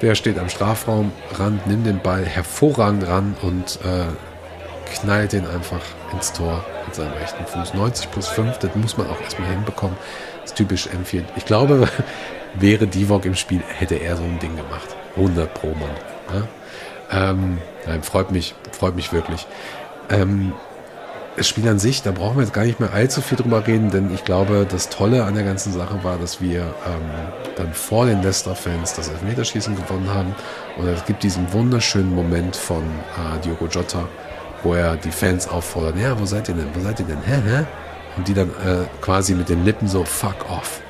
Der steht am Strafraumrand, nimmt den Ball hervorragend ran und äh, knallt den einfach ins Tor mit seinem rechten Fuß. 90 plus 5, das muss man auch erstmal hinbekommen. Das ist typisch M4. Ich glaube, wäre Divok im Spiel, hätte er so ein Ding gemacht. 100 pro Mann. Ja? Ähm, nein, freut mich, freut mich wirklich. Ähm, das Spiel an sich, da brauchen wir jetzt gar nicht mehr allzu viel drüber reden, denn ich glaube, das Tolle an der ganzen Sache war, dass wir ähm, dann vor den Leicester-Fans das Elfmeterschießen gewonnen haben. Und es gibt diesen wunderschönen Moment von äh, Diogo Jota, wo er die Fans auffordert, ja, wo seid ihr denn, wo seid ihr denn, hä, hä? Und die dann äh, quasi mit den Lippen so, fuck off.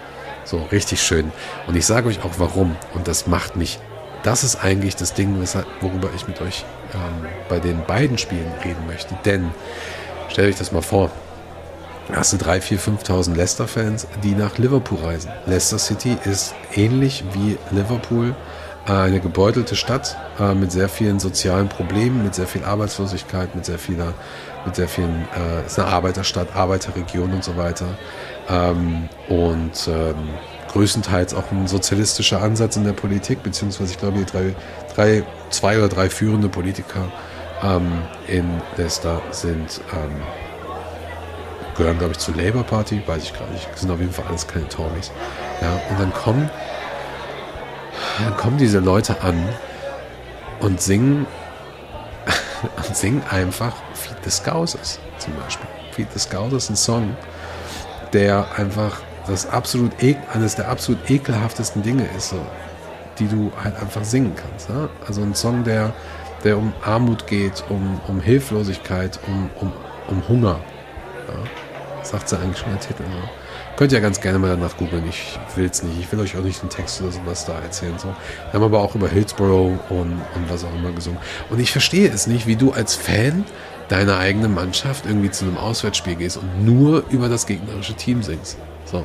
So, richtig schön. Und ich sage euch auch warum. Und das macht mich, das ist eigentlich das Ding, worüber ich mit euch ähm, bei den beiden Spielen reden möchte. Denn Stellt euch das mal vor. Hast du 3, 4, 5.000 Leicester-Fans, die nach Liverpool reisen. Leicester City ist ähnlich wie Liverpool äh, eine gebeutelte Stadt äh, mit sehr vielen sozialen Problemen, mit sehr viel Arbeitslosigkeit, mit sehr vieler, mit sehr vielen, äh, ist eine Arbeiterstadt, Arbeiterregion und so weiter. Ähm, und ähm, größtenteils auch ein sozialistischer Ansatz in der Politik, beziehungsweise ich glaube, die drei, drei, zwei oder drei führende Politiker ähm, in Leicester sind, ähm, gehören, glaube ich, zur Labour Party, weiß ich gar nicht. Sind auf jeden Fall alles keine Tories. Ja, und dann kommen, dann kommen diese Leute an und singen, und singen einfach Feed the Scousers zum Beispiel. Feed the Scousers, ein Song, der einfach das absolut eines der absolut ekelhaftesten Dinge ist. So die du halt einfach singen kannst. Ne? Also ein Song, der, der um Armut geht, um, um Hilflosigkeit, um, um, um Hunger. Ja? Sagt sie eigentlich schon der Titel. Ne? Könnt ihr ja ganz gerne mal danach googeln. Ich will es nicht. Ich will euch auch nicht den Text oder sowas da erzählen. So. Wir haben aber auch über Hillsborough und, und was auch immer gesungen. Und ich verstehe es nicht, wie du als Fan deiner eigenen Mannschaft irgendwie zu einem Auswärtsspiel gehst und nur über das gegnerische Team singst. So.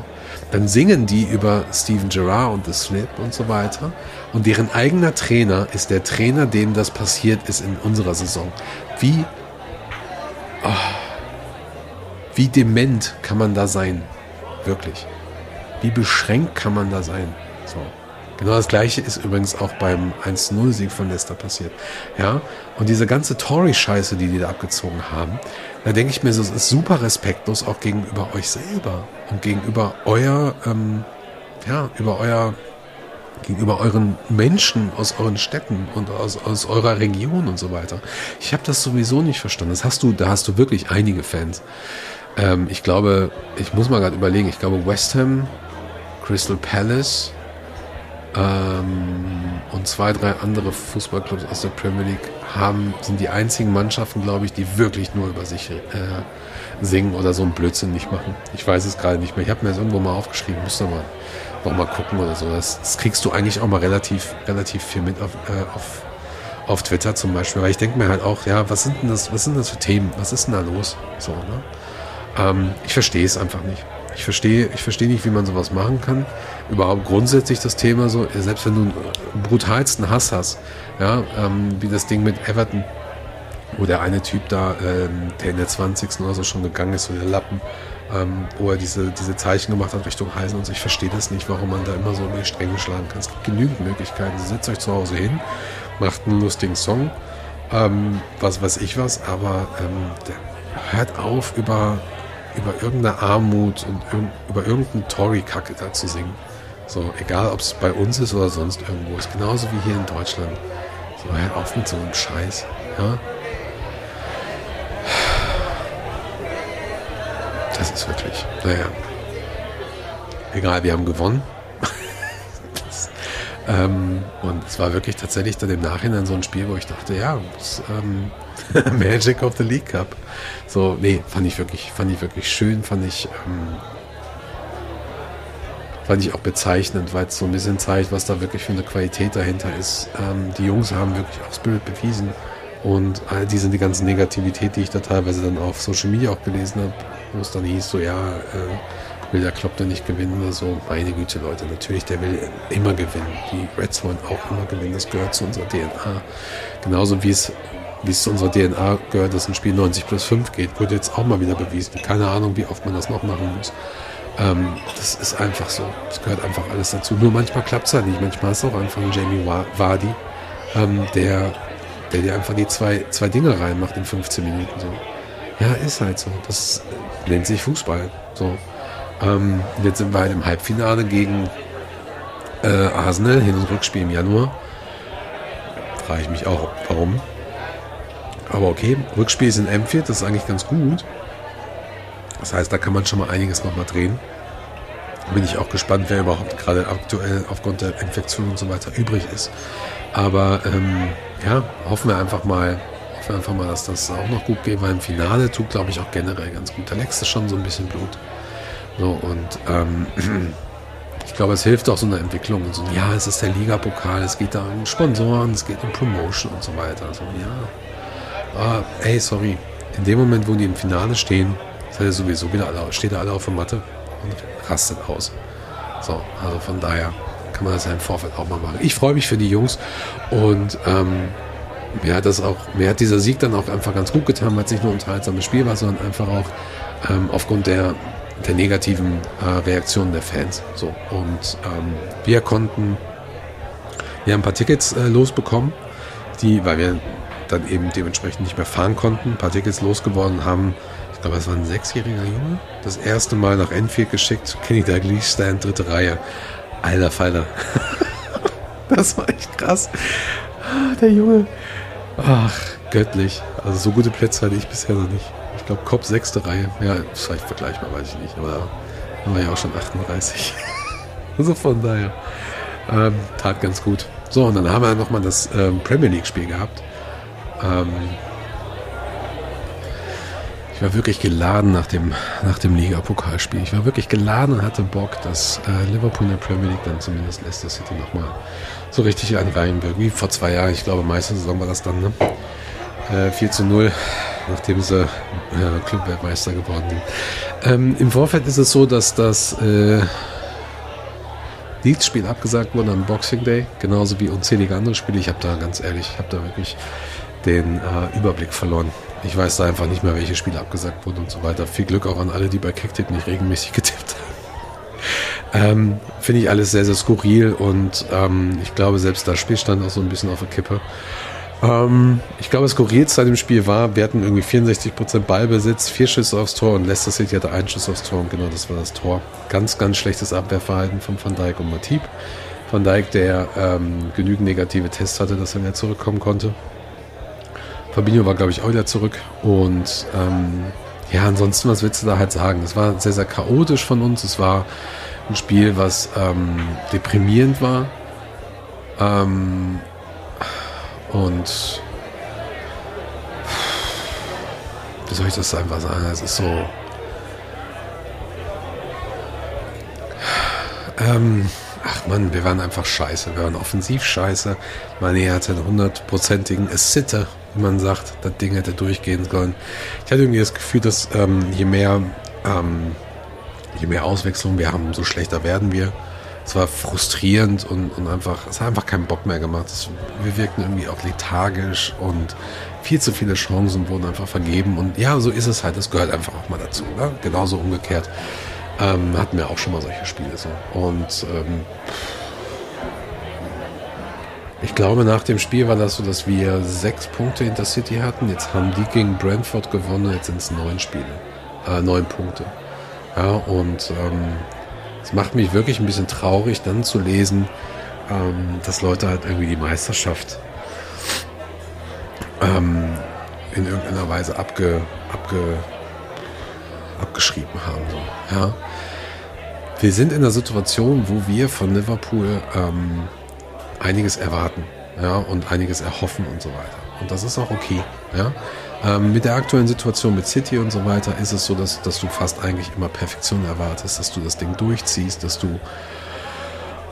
Dann singen die über Steven Gerrard und The Slip und so weiter. Und deren eigener Trainer ist der Trainer, dem das passiert ist in unserer Saison. Wie, oh, wie dement kann man da sein? Wirklich. Wie beschränkt kann man da sein? So. Genau das gleiche ist übrigens auch beim 1-0-Sieg von Leicester passiert. Ja, und diese ganze Tory-Scheiße, die die da abgezogen haben, da denke ich mir es ist super respektlos auch gegenüber euch selber und gegenüber euer, ähm, ja, über euer, gegenüber euren Menschen aus euren Städten und aus, aus eurer Region und so weiter. Ich habe das sowieso nicht verstanden. Das hast du, da hast du wirklich einige Fans. Ähm, ich glaube, ich muss mal gerade überlegen, ich glaube West Ham, Crystal Palace, ähm, und zwei, drei andere Fußballclubs aus der Premier League haben, sind die einzigen Mannschaften, glaube ich, die wirklich nur über sich äh, singen oder so einen Blödsinn nicht machen. Ich weiß es gerade nicht mehr. Ich habe mir das irgendwo mal aufgeschrieben, müsste mal noch mal gucken oder so. Das, das, kriegst du eigentlich auch mal relativ, relativ viel mit auf, äh, auf, auf Twitter zum Beispiel, weil ich denke mir halt auch, ja, was sind denn das, was sind das für Themen? Was ist denn da los? So, ne? Ähm, ich verstehe es einfach nicht. Ich verstehe, ich verstehe nicht, wie man sowas machen kann. Überhaupt grundsätzlich das Thema so, selbst wenn du einen brutalsten Hass hast, ja, ähm, wie das Ding mit Everton, wo der eine Typ da, ähm, der in der 20. oder so schon gegangen ist, so der Lappen, ähm, wo er diese, diese Zeichen gemacht hat Richtung Heisen und so. Ich verstehe das nicht, warum man da immer so über die Stränge schlagen kann. Es gibt genügend Möglichkeiten. Setzt euch zu Hause hin, macht einen lustigen Song, ähm, was weiß ich was, aber ähm, hört auf, über über irgendeine Armut und irg über irgendeinen Tory-Kacke da zu singen. So, egal ob es bei uns ist oder sonst irgendwo ist. Genauso wie hier in Deutschland. So, hört auf mit so einem Scheiß. Ja? Das ist wirklich, naja. Egal, wir haben gewonnen. das, ähm, und es war wirklich tatsächlich dann im Nachhinein so ein Spiel, wo ich dachte, ja, das, ähm, Magic of the League Cup. So, nee, fand ich wirklich, fand ich wirklich schön, fand ich, ähm, fand ich auch bezeichnend, weil es so ein bisschen zeigt, was da wirklich für eine Qualität dahinter ist. Ähm, die Jungs haben wirklich auch Spirit bewiesen und all diese die ganze Negativität, die ich da teilweise dann auf Social Media auch gelesen habe, wo es dann hieß, so ja, äh, will der Klopp denn nicht gewinnen oder so. Meine Güte, Leute, natürlich, der will immer gewinnen. Die Reds wollen auch immer gewinnen, das gehört zu unserer DNA. Genauso wie es wie es zu unserer DNA gehört, dass ein Spiel 90 plus 5 geht, wurde jetzt auch mal wieder bewiesen. Keine Ahnung, wie oft man das noch machen muss. Ähm, das ist einfach so. Das gehört einfach alles dazu. Nur manchmal klappt es halt nicht. Manchmal ist auch einfach ein Jamie Vardy, ähm, der, der dir einfach die zwei, zwei Dinge reinmacht in 15 Minuten. So. Ja, ist halt so. Das nennt sich Fußball. So. Ähm, jetzt sind wir halt im Halbfinale gegen äh, Arsenal, Hin- und Rückspiel im Januar. Frage ich mich auch, warum. Aber okay, Rückspiel ist in Enfield, das ist eigentlich ganz gut. Das heißt, da kann man schon mal einiges nochmal drehen. Bin ich auch gespannt, wer überhaupt gerade aktuell aufgrund der Infektion und so weiter übrig ist. Aber ähm, ja, hoffen wir einfach mal, hoffen wir einfach mal, dass das auch noch gut geht, weil im Finale tut, glaube ich, auch generell ganz gut. Da leckst du schon so ein bisschen Blut. So, und ähm, ich glaube, es hilft auch so eine Entwicklung. so, ja, es ist der Ligapokal, es geht da um Sponsoren, es geht um Promotion und so weiter. So, ja, ah, ey, sorry, in dem Moment, wo die im Finale stehen, seid ihr sowieso wieder alle, steht ihr alle auf der Matte und rastet aus. So, also von daher kann man das ja im Vorfeld auch mal machen. Ich freue mich für die Jungs und ähm, mir hat das auch, mir hat dieser Sieg dann auch einfach ganz gut getan, weil es nicht nur ein unterhaltsames Spiel war, sondern einfach auch ähm, aufgrund der, der negativen äh, Reaktionen der Fans. So und ähm, wir konnten, wir haben ein paar Tickets äh, losbekommen, die, weil wir dann eben dementsprechend nicht mehr fahren konnten, ein paar Tickets losgeworden haben. Ich glaube, es war ein sechsjähriger Junge. Das erste Mal nach Enfield geschickt. Kenny Dalglish Stand, dritte Reihe. Alter Falter. das war echt krass. Der Junge. Ach, göttlich. Also so gute Plätze hatte ich bisher noch nicht. Ich glaube, Kopf sechste Reihe. Ja, vielleicht vergleichbar, weiß ich nicht. Aber da war ich auch schon 38. also von daher. Ähm, tat ganz gut. So, und dann haben wir nochmal das ähm, Premier League-Spiel gehabt. Ähm, ich war wirklich geladen nach dem, nach dem Liga-Pokalspiel. Ich war wirklich geladen und hatte Bock, dass äh, Liverpool in der Premier League dann zumindest Leicester City nochmal so richtig einen reinwirkt. Wie vor zwei Jahren, ich glaube, meiste Saison war das dann, ne? Äh, 4 zu 0, nachdem sie äh, Clubweltmeister geworden sind. Ähm, Im Vorfeld ist es so, dass das äh, Leeds-Spiel abgesagt wurde am Boxing Day, genauso wie unzählige andere Spiele. Ich habe da ganz ehrlich, ich habe da wirklich den äh, Überblick verloren. Ich weiß da einfach nicht mehr, welche Spiele abgesagt wurden und so weiter. Viel Glück auch an alle, die bei Kicktip nicht regelmäßig getippt haben. Ähm, Finde ich alles sehr, sehr skurril und ähm, ich glaube, selbst das Spiel stand auch so ein bisschen auf der Kippe. Ähm, ich glaube, das skurrilste an dem Spiel war, wir hatten irgendwie 64% Ballbesitz, vier Schüsse aufs Tor und Leicester City hatte einen Schuss aufs Tor und genau das war das Tor. Ganz, ganz schlechtes Abwehrverhalten von Van Dijk und Matip. Van Dijk, der ähm, genügend negative Tests hatte, dass er wieder zurückkommen konnte. Fabinho war, glaube ich, auch wieder zurück. Und ähm, ja, ansonsten, was willst du da halt sagen? Es war sehr, sehr chaotisch von uns. Es war ein Spiel, was ähm, deprimierend war. Ähm, und wie soll ich das einfach sagen? Es ist so. Ähm, ach man, wir waren einfach scheiße. Wir waren offensiv scheiße. Mane hatte einen hundertprozentigen Sitte, wie man sagt. Das Ding hätte durchgehen sollen. Ich hatte irgendwie das Gefühl, dass ähm, je mehr ähm, je mehr Auswechslung wir haben, umso schlechter werden wir. Es war frustrierend und, und einfach, es hat einfach keinen Bock mehr gemacht. Es, wir wirkten irgendwie auch lethargisch und viel zu viele Chancen wurden einfach vergeben. Und ja, so ist es halt. Das gehört einfach auch mal dazu. Ne? Genauso umgekehrt ähm, hatten wir auch schon mal solche Spiele so. Und ähm, ich glaube, nach dem Spiel war das so, dass wir sechs Punkte hinter City hatten. Jetzt haben die gegen Brentford gewonnen. Jetzt sind es neun Spiele, äh, neun Punkte. Ja, und ähm, es macht mich wirklich ein bisschen traurig, dann zu lesen, ähm, dass Leute halt irgendwie die Meisterschaft ähm, in irgendeiner Weise abge, abge, abgeschrieben haben. So. Ja. Wir sind in einer Situation, wo wir von Liverpool ähm, einiges erwarten ja, und einiges erhoffen und so weiter. Und das ist auch okay. Ja. Ähm, mit der aktuellen Situation mit City und so weiter ist es so, dass, dass du fast eigentlich immer Perfektion erwartest, dass du das Ding durchziehst, dass du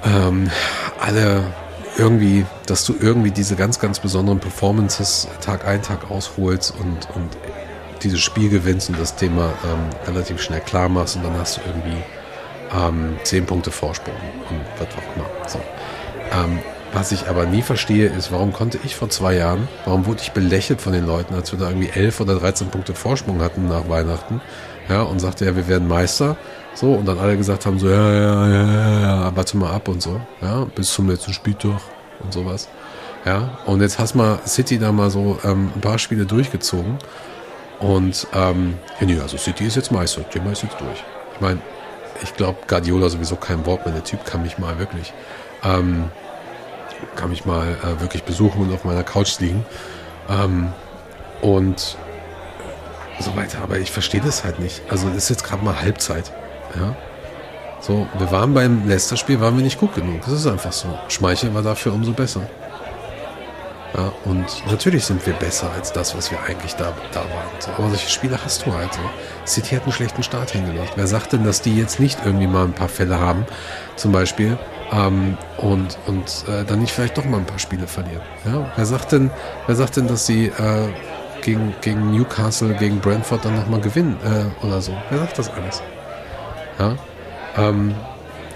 ähm, alle irgendwie, dass du irgendwie diese ganz, ganz besonderen Performances Tag ein, Tag ausholst und, und dieses Spiel gewinnst und das Thema ähm, relativ schnell klar machst und dann hast du irgendwie ähm, zehn Punkte Vorsprung und was auch immer. So. Ähm, was ich aber nie verstehe, ist, warum konnte ich vor zwei Jahren, warum wurde ich belächelt von den Leuten, als wir da irgendwie elf oder 13 Punkte Vorsprung hatten nach Weihnachten, ja, und sagte, ja, wir werden Meister, so, und dann alle gesagt haben, so, ja, ja, ja, ja, ja, warte mal ab und so, ja, bis zum letzten Spieltag und sowas, ja, und jetzt hast mal City da mal so ähm, ein paar Spiele durchgezogen und, ähm, ja, nee, also City ist jetzt Meister, Thema ist jetzt durch. Ich meine, ich glaube, Guardiola sowieso kein Wort mehr, der Typ kann mich mal wirklich, ähm, kann mich mal äh, wirklich besuchen und auf meiner Couch liegen. Ähm, und so weiter. Aber ich verstehe das halt nicht. Also es ist jetzt gerade mal Halbzeit. Ja. So, wir waren beim Leicester-Spiel, waren wir nicht gut genug. Das ist einfach so. Schmeichel war dafür umso besser. Ja, und natürlich sind wir besser als das, was wir eigentlich da, da waren. So, aber solche Spiele hast du halt so. City hat einen schlechten Start hingelegt. Wer sagt denn, dass die jetzt nicht irgendwie mal ein paar Fälle haben, zum Beispiel, ähm, und, und äh, dann nicht vielleicht doch mal ein paar Spiele verlieren. Ja? Wer sagt denn, wer sagt denn, dass sie äh, gegen, gegen Newcastle, gegen Brentford dann nochmal gewinnen äh, oder so? Wer sagt das alles? Ja? Ähm,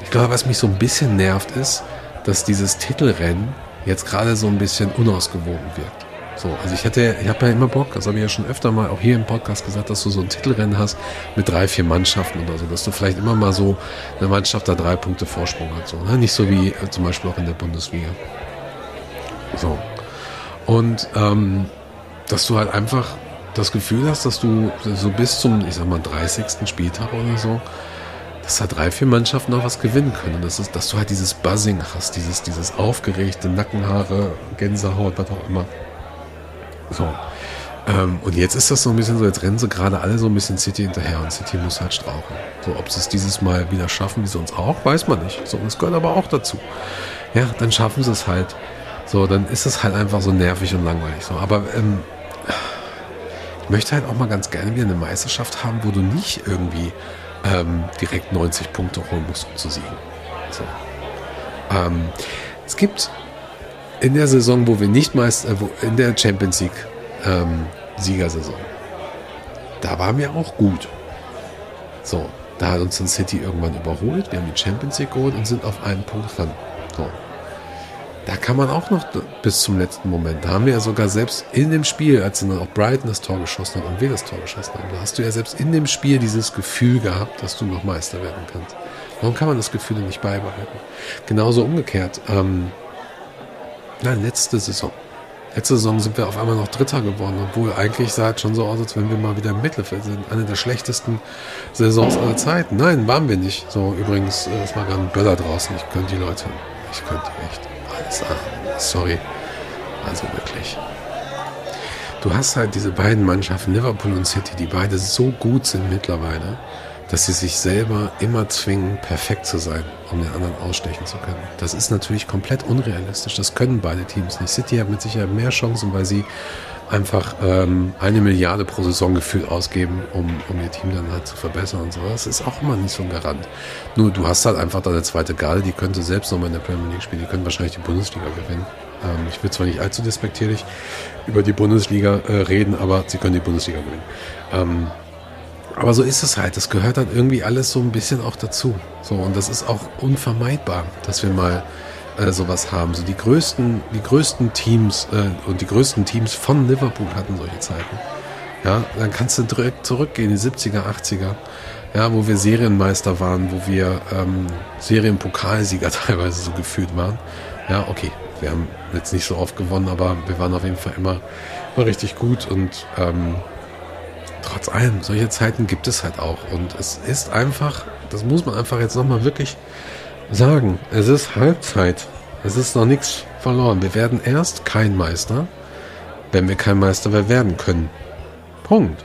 ich glaube, was mich so ein bisschen nervt, ist, dass dieses Titelrennen jetzt gerade so ein bisschen unausgewogen wirkt. So, also ich hätte, ich habe ja immer Bock, das habe ich ja schon öfter mal auch hier im Podcast gesagt, dass du so ein Titelrennen hast mit drei, vier Mannschaften oder so, dass du vielleicht immer mal so eine Mannschaft da drei Punkte Vorsprung hat. So, ne? Nicht so wie äh, zum Beispiel auch in der Bundesliga. So. Und ähm, dass du halt einfach das Gefühl hast, dass du so bis zum, ich sag mal, 30. Spieltag oder so, dass da drei, vier Mannschaften noch was gewinnen können. Das ist, dass du halt dieses Buzzing hast, dieses, dieses aufgeregte Nackenhaare, Gänsehaut, was auch immer. So. Ähm, und jetzt ist das so ein bisschen so, jetzt rennen sie gerade alle so ein bisschen City hinterher und City muss halt strauchen. So, ob sie es dieses Mal wieder schaffen, wie sonst auch, weiß man nicht. So, das gehört aber auch dazu. Ja, dann schaffen sie es halt. So, dann ist es halt einfach so nervig und langweilig. So, aber ähm, ich möchte halt auch mal ganz gerne wieder eine Meisterschaft haben, wo du nicht irgendwie ähm, direkt 90 Punkte holen musst, um zu siegen. So. Ähm, es gibt in der Saison, wo wir nicht meist, äh, wo, in der Champions League ähm, Siegersaison, da waren wir auch gut. So, da hat uns dann City irgendwann überholt. Wir haben die Champions League geholt und sind auf einen Punkt dran. So. Da kann man auch noch bis zum letzten Moment. Da haben wir ja sogar selbst in dem Spiel, als dann auch Brighton das Tor geschossen hat und wir das Tor geschossen haben, da hast du ja selbst in dem Spiel dieses Gefühl gehabt, dass du noch Meister werden kannst. Warum kann man das Gefühl nicht beibehalten? Genauso umgekehrt. Ähm, nein, letzte Saison. Letzte Saison sind wir auf einmal noch Dritter geworden, obwohl eigentlich sah es schon so aus, als wenn wir mal wieder im Mittelfeld sind. Eine der schlechtesten Saisons aller Zeiten. Nein, waren wir nicht. So, übrigens, äh, es war gerade ein Böller draußen. Ich könnte die Leute, ich könnte echt. Sorry. Also wirklich. Du hast halt diese beiden Mannschaften, Liverpool und City, die beide so gut sind mittlerweile, dass sie sich selber immer zwingen, perfekt zu sein, um den anderen ausstechen zu können. Das ist natürlich komplett unrealistisch. Das können beide Teams nicht. City hat mit Sicherheit mehr Chancen, weil sie einfach ähm, eine Milliarde pro Saison gefühlt ausgeben, um, um ihr Team dann halt zu verbessern und so. Das ist auch immer nicht so ein Garant. Nur du hast halt einfach deine zweite Garde, die könnte selbst nochmal in der Premier League spielen, die können wahrscheinlich die Bundesliga gewinnen. Ähm, ich will zwar nicht allzu despektierlich über die Bundesliga äh, reden, aber sie können die Bundesliga gewinnen. Ähm, aber so ist es halt. Das gehört dann irgendwie alles so ein bisschen auch dazu. So, und das ist auch unvermeidbar, dass wir mal äh, sowas haben. So die größten, die größten Teams äh, und die größten Teams von Liverpool hatten solche Zeiten. Ja, dann kannst du direkt zurückgehen, die 70er, 80er, ja, wo wir Serienmeister waren, wo wir ähm, Serienpokalsieger teilweise so gefühlt waren. Ja, okay, wir haben jetzt nicht so oft gewonnen, aber wir waren auf jeden Fall immer, immer richtig gut und ähm, trotz allem, solche Zeiten gibt es halt auch. Und es ist einfach, das muss man einfach jetzt nochmal wirklich sagen. Es ist Halbzeit. Es ist noch nichts verloren. Wir werden erst kein Meister, wenn wir kein Meister mehr werden können. Punkt.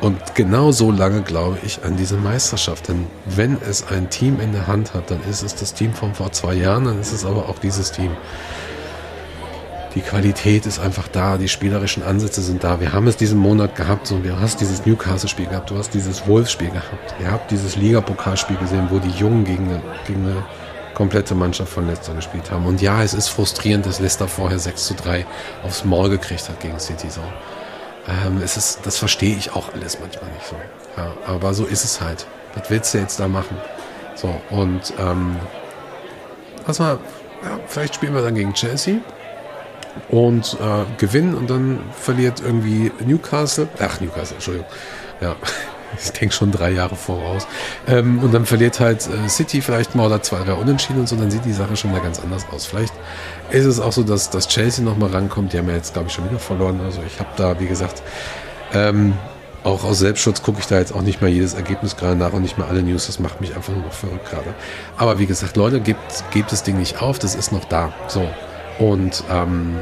Und genau so lange glaube ich an diese Meisterschaft. Denn wenn es ein Team in der Hand hat, dann ist es das Team von vor zwei Jahren, dann ist es aber auch dieses Team. Die Qualität ist einfach da, die spielerischen Ansätze sind da. Wir haben es diesen Monat gehabt, so, du hast dieses Newcastle-Spiel gehabt, du hast dieses Wolves-Spiel gehabt, ihr habt dieses Ligapokalspiel gesehen, wo die Jungen gegen eine, gegen eine komplette Mannschaft von Leicester gespielt haben. Und ja, es ist frustrierend, dass Leicester vorher 6 zu 3 aufs Maul gekriegt hat gegen City. So. Ähm, es ist, das verstehe ich auch alles manchmal nicht so. Ja, aber so ist es halt. Was willst du jetzt da machen? So, und ähm, was mal, ja, vielleicht spielen wir dann gegen Chelsea und äh, gewinnen und dann verliert irgendwie Newcastle, ach Newcastle, Entschuldigung, ja, ich denke schon drei Jahre voraus ähm, und dann verliert halt äh, City vielleicht mal oder zwei, drei Unentschieden und so, dann sieht die Sache schon mal ganz anders aus. Vielleicht ist es auch so, dass, dass Chelsea nochmal rankommt, die haben ja jetzt glaube ich schon wieder verloren, also ich habe da, wie gesagt, ähm, auch aus Selbstschutz gucke ich da jetzt auch nicht mehr jedes Ergebnis gerade nach und nicht mehr alle News. Das macht mich einfach nur noch verrückt gerade. Aber wie gesagt, Leute, gebt, gebt das Ding nicht auf, das ist noch da. So. Und ähm,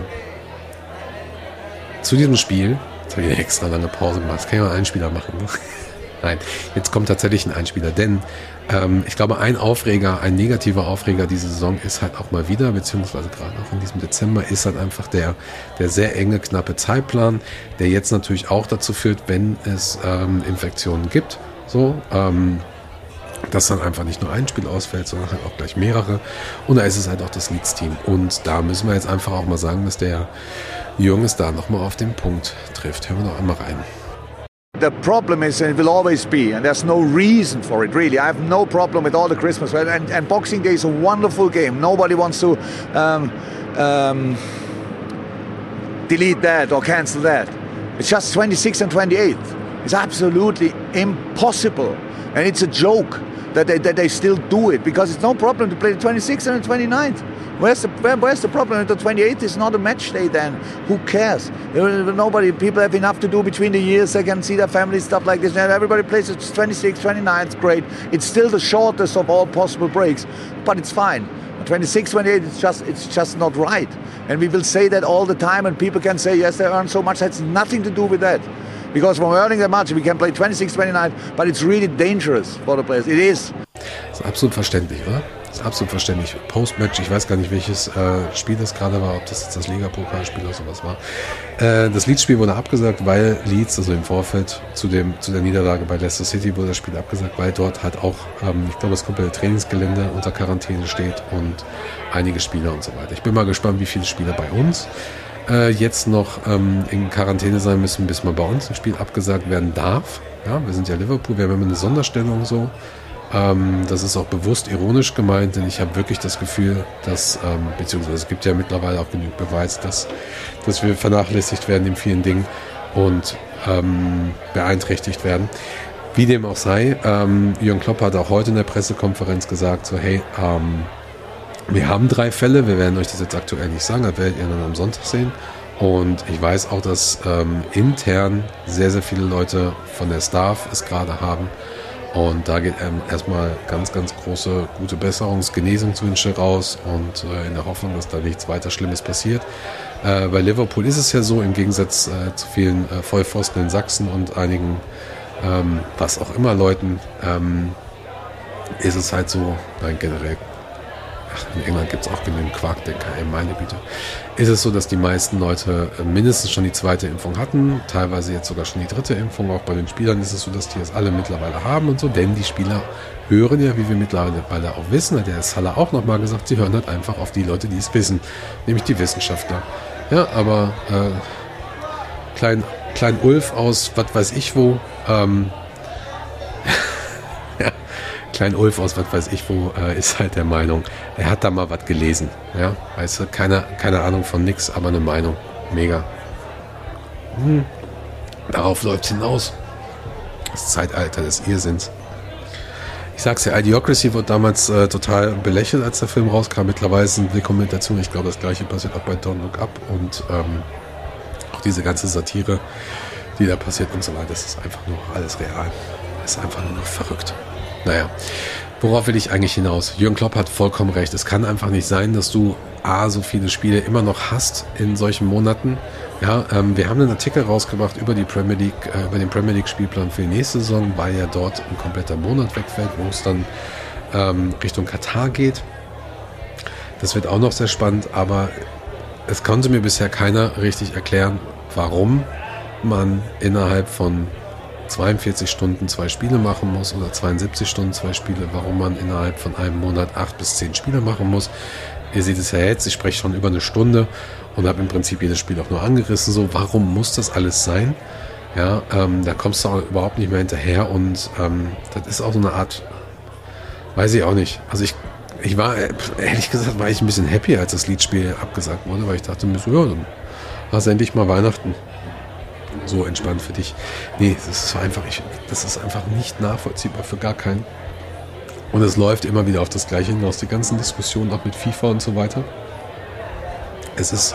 zu diesem Spiel, jetzt habe ich eine extra lange Pause gemacht, das kann mal einen Spieler machen. Ne? Nein, jetzt kommt tatsächlich ein Einspieler, denn ähm, ich glaube, ein Aufreger, ein negativer Aufreger diese Saison ist halt auch mal wieder, beziehungsweise gerade auch in diesem Dezember, ist halt einfach der, der sehr enge, knappe Zeitplan, der jetzt natürlich auch dazu führt, wenn es ähm, Infektionen gibt, so, ähm, dass dann einfach nicht nur ein Spiel ausfällt, sondern halt auch gleich mehrere. Und da ist es halt auch das Leeds-Team. Und da müssen wir jetzt einfach auch mal sagen, dass der Jürgen es da nochmal auf den Punkt trifft. Hören wir noch einmal rein. The problem is, and it will always be, and there's no reason for it really. I have no problem with all the Christmas, and, and Boxing Day is a wonderful game. Nobody wants to um, um, delete that or cancel that. It's just 26 and 28. It's absolutely impossible, and it's a joke that they, that they still do it because it's no problem to play the 26th and the 29th. Where's the, where, where's the problem? The 28th is not a match day then. Who cares? Nobody, people have enough to do between the years. They can see their family, stuff like this. And everybody plays it 26th, 29th, great. It's still the shortest of all possible breaks, but it's fine. 26, 28, it's just, it's just not right. And we will say that all the time, and people can say, yes, they earn so much. That's nothing to do with that. Because from earning that much, we can play 26, 29, but it's really dangerous for the players. It is. Das ist absolut verständlich, oder? Das ist absolut verständlich. Postmatch, ich weiß gar nicht, welches äh, Spiel das gerade war, ob das jetzt das Liga-Pokalspiel oder sowas war. Äh, das Leeds-Spiel wurde abgesagt, weil Leeds, also im Vorfeld zu, dem, zu der Niederlage bei Leicester City, wurde das Spiel abgesagt, weil dort halt auch, ähm, ich glaube, das komplette Trainingsgelände unter Quarantäne steht und einige Spieler und so weiter. Ich bin mal gespannt, wie viele Spieler bei uns äh, jetzt noch ähm, in Quarantäne sein müssen, bis mal bei uns ein Spiel abgesagt werden darf. Ja, wir sind ja Liverpool, wir haben immer eine Sonderstellung so. Ähm, das ist auch bewusst ironisch gemeint, denn ich habe wirklich das Gefühl, dass, ähm, beziehungsweise es gibt ja mittlerweile auch genügend Beweis, dass, dass wir vernachlässigt werden in vielen Dingen und ähm, beeinträchtigt werden. Wie dem auch sei, ähm, Jürgen Klopp hat auch heute in der Pressekonferenz gesagt, so hey, ähm, wir haben drei Fälle, wir werden euch das jetzt aktuell nicht sagen, das werdet ihr dann am Sonntag sehen. Und ich weiß auch, dass ähm, intern sehr, sehr viele Leute von der Staff es gerade haben. Und da geht ähm, erstmal ganz, ganz große, gute Besserungs-, Genesungswünsche raus und äh, in der Hoffnung, dass da nichts weiter Schlimmes passiert. Äh, bei Liverpool ist es ja so, im Gegensatz äh, zu vielen äh, Vollpfosten in Sachsen und einigen, ähm, was auch immer Leuten, ähm, ist es halt so, nein, generell in England gibt es auch genügend Quarkdenker, ey, meine Güte, ist es so, dass die meisten Leute äh, mindestens schon die zweite Impfung hatten, teilweise jetzt sogar schon die dritte Impfung. Auch bei den Spielern ist es so, dass die es alle mittlerweile haben und so, denn die Spieler hören ja, wie wir mittlerweile auch wissen, hat der Salah auch nochmal gesagt, sie hören halt einfach auf die Leute, die es wissen, nämlich die Wissenschaftler. Ja, aber äh, Klein, Klein Ulf aus was weiß ich wo, ähm, Klein Ulf aus was weiß ich wo äh, ist halt der Meinung, er hat da mal was gelesen. Ja, weißt du, keine, keine Ahnung von nix, aber eine Meinung. Mega. Hm. Darauf läuft hinaus. Das Zeitalter des Irrsinns. Ich sag's ja, Idiocracy wurde damals äh, total belächelt, als der Film rauskam. Mittlerweile sind die Kommentationen, ich glaube, das gleiche passiert auch bei Don't Look Up und ähm, auch diese ganze Satire, die da passiert und so weiter. Das ist einfach nur alles real. Das ist einfach nur noch verrückt. Naja, worauf will ich eigentlich hinaus? Jürgen Klopp hat vollkommen recht. Es kann einfach nicht sein, dass du A, so viele Spiele immer noch hast in solchen Monaten. Ja, ähm, wir haben einen Artikel rausgebracht über die Premier League, äh, über den Premier League Spielplan für die nächste Saison, weil ja dort ein kompletter Monat wegfällt, wo es dann ähm, Richtung Katar geht. Das wird auch noch sehr spannend, aber es konnte mir bisher keiner richtig erklären, warum man innerhalb von 42 Stunden zwei Spiele machen muss oder 72 Stunden zwei Spiele, warum man innerhalb von einem Monat acht bis zehn Spiele machen muss. Ihr seht es ja jetzt, ich spreche schon über eine Stunde und habe im Prinzip jedes Spiel auch nur angerissen. So, warum muss das alles sein? Ja, ähm, da kommst du auch überhaupt nicht mehr hinterher und ähm, das ist auch so eine Art, weiß ich auch nicht. Also ich, ich war, ehrlich gesagt, war ich ein bisschen happy, als das Liedspiel abgesagt wurde, weil ich dachte mir so, ja, dann hast du endlich mal Weihnachten so entspannt für dich. Nee, das ist einfach, ich, das ist einfach nicht nachvollziehbar für gar keinen. Und es läuft immer wieder auf das Gleiche hinaus, die ganzen Diskussionen auch mit FIFA und so weiter. Es ist,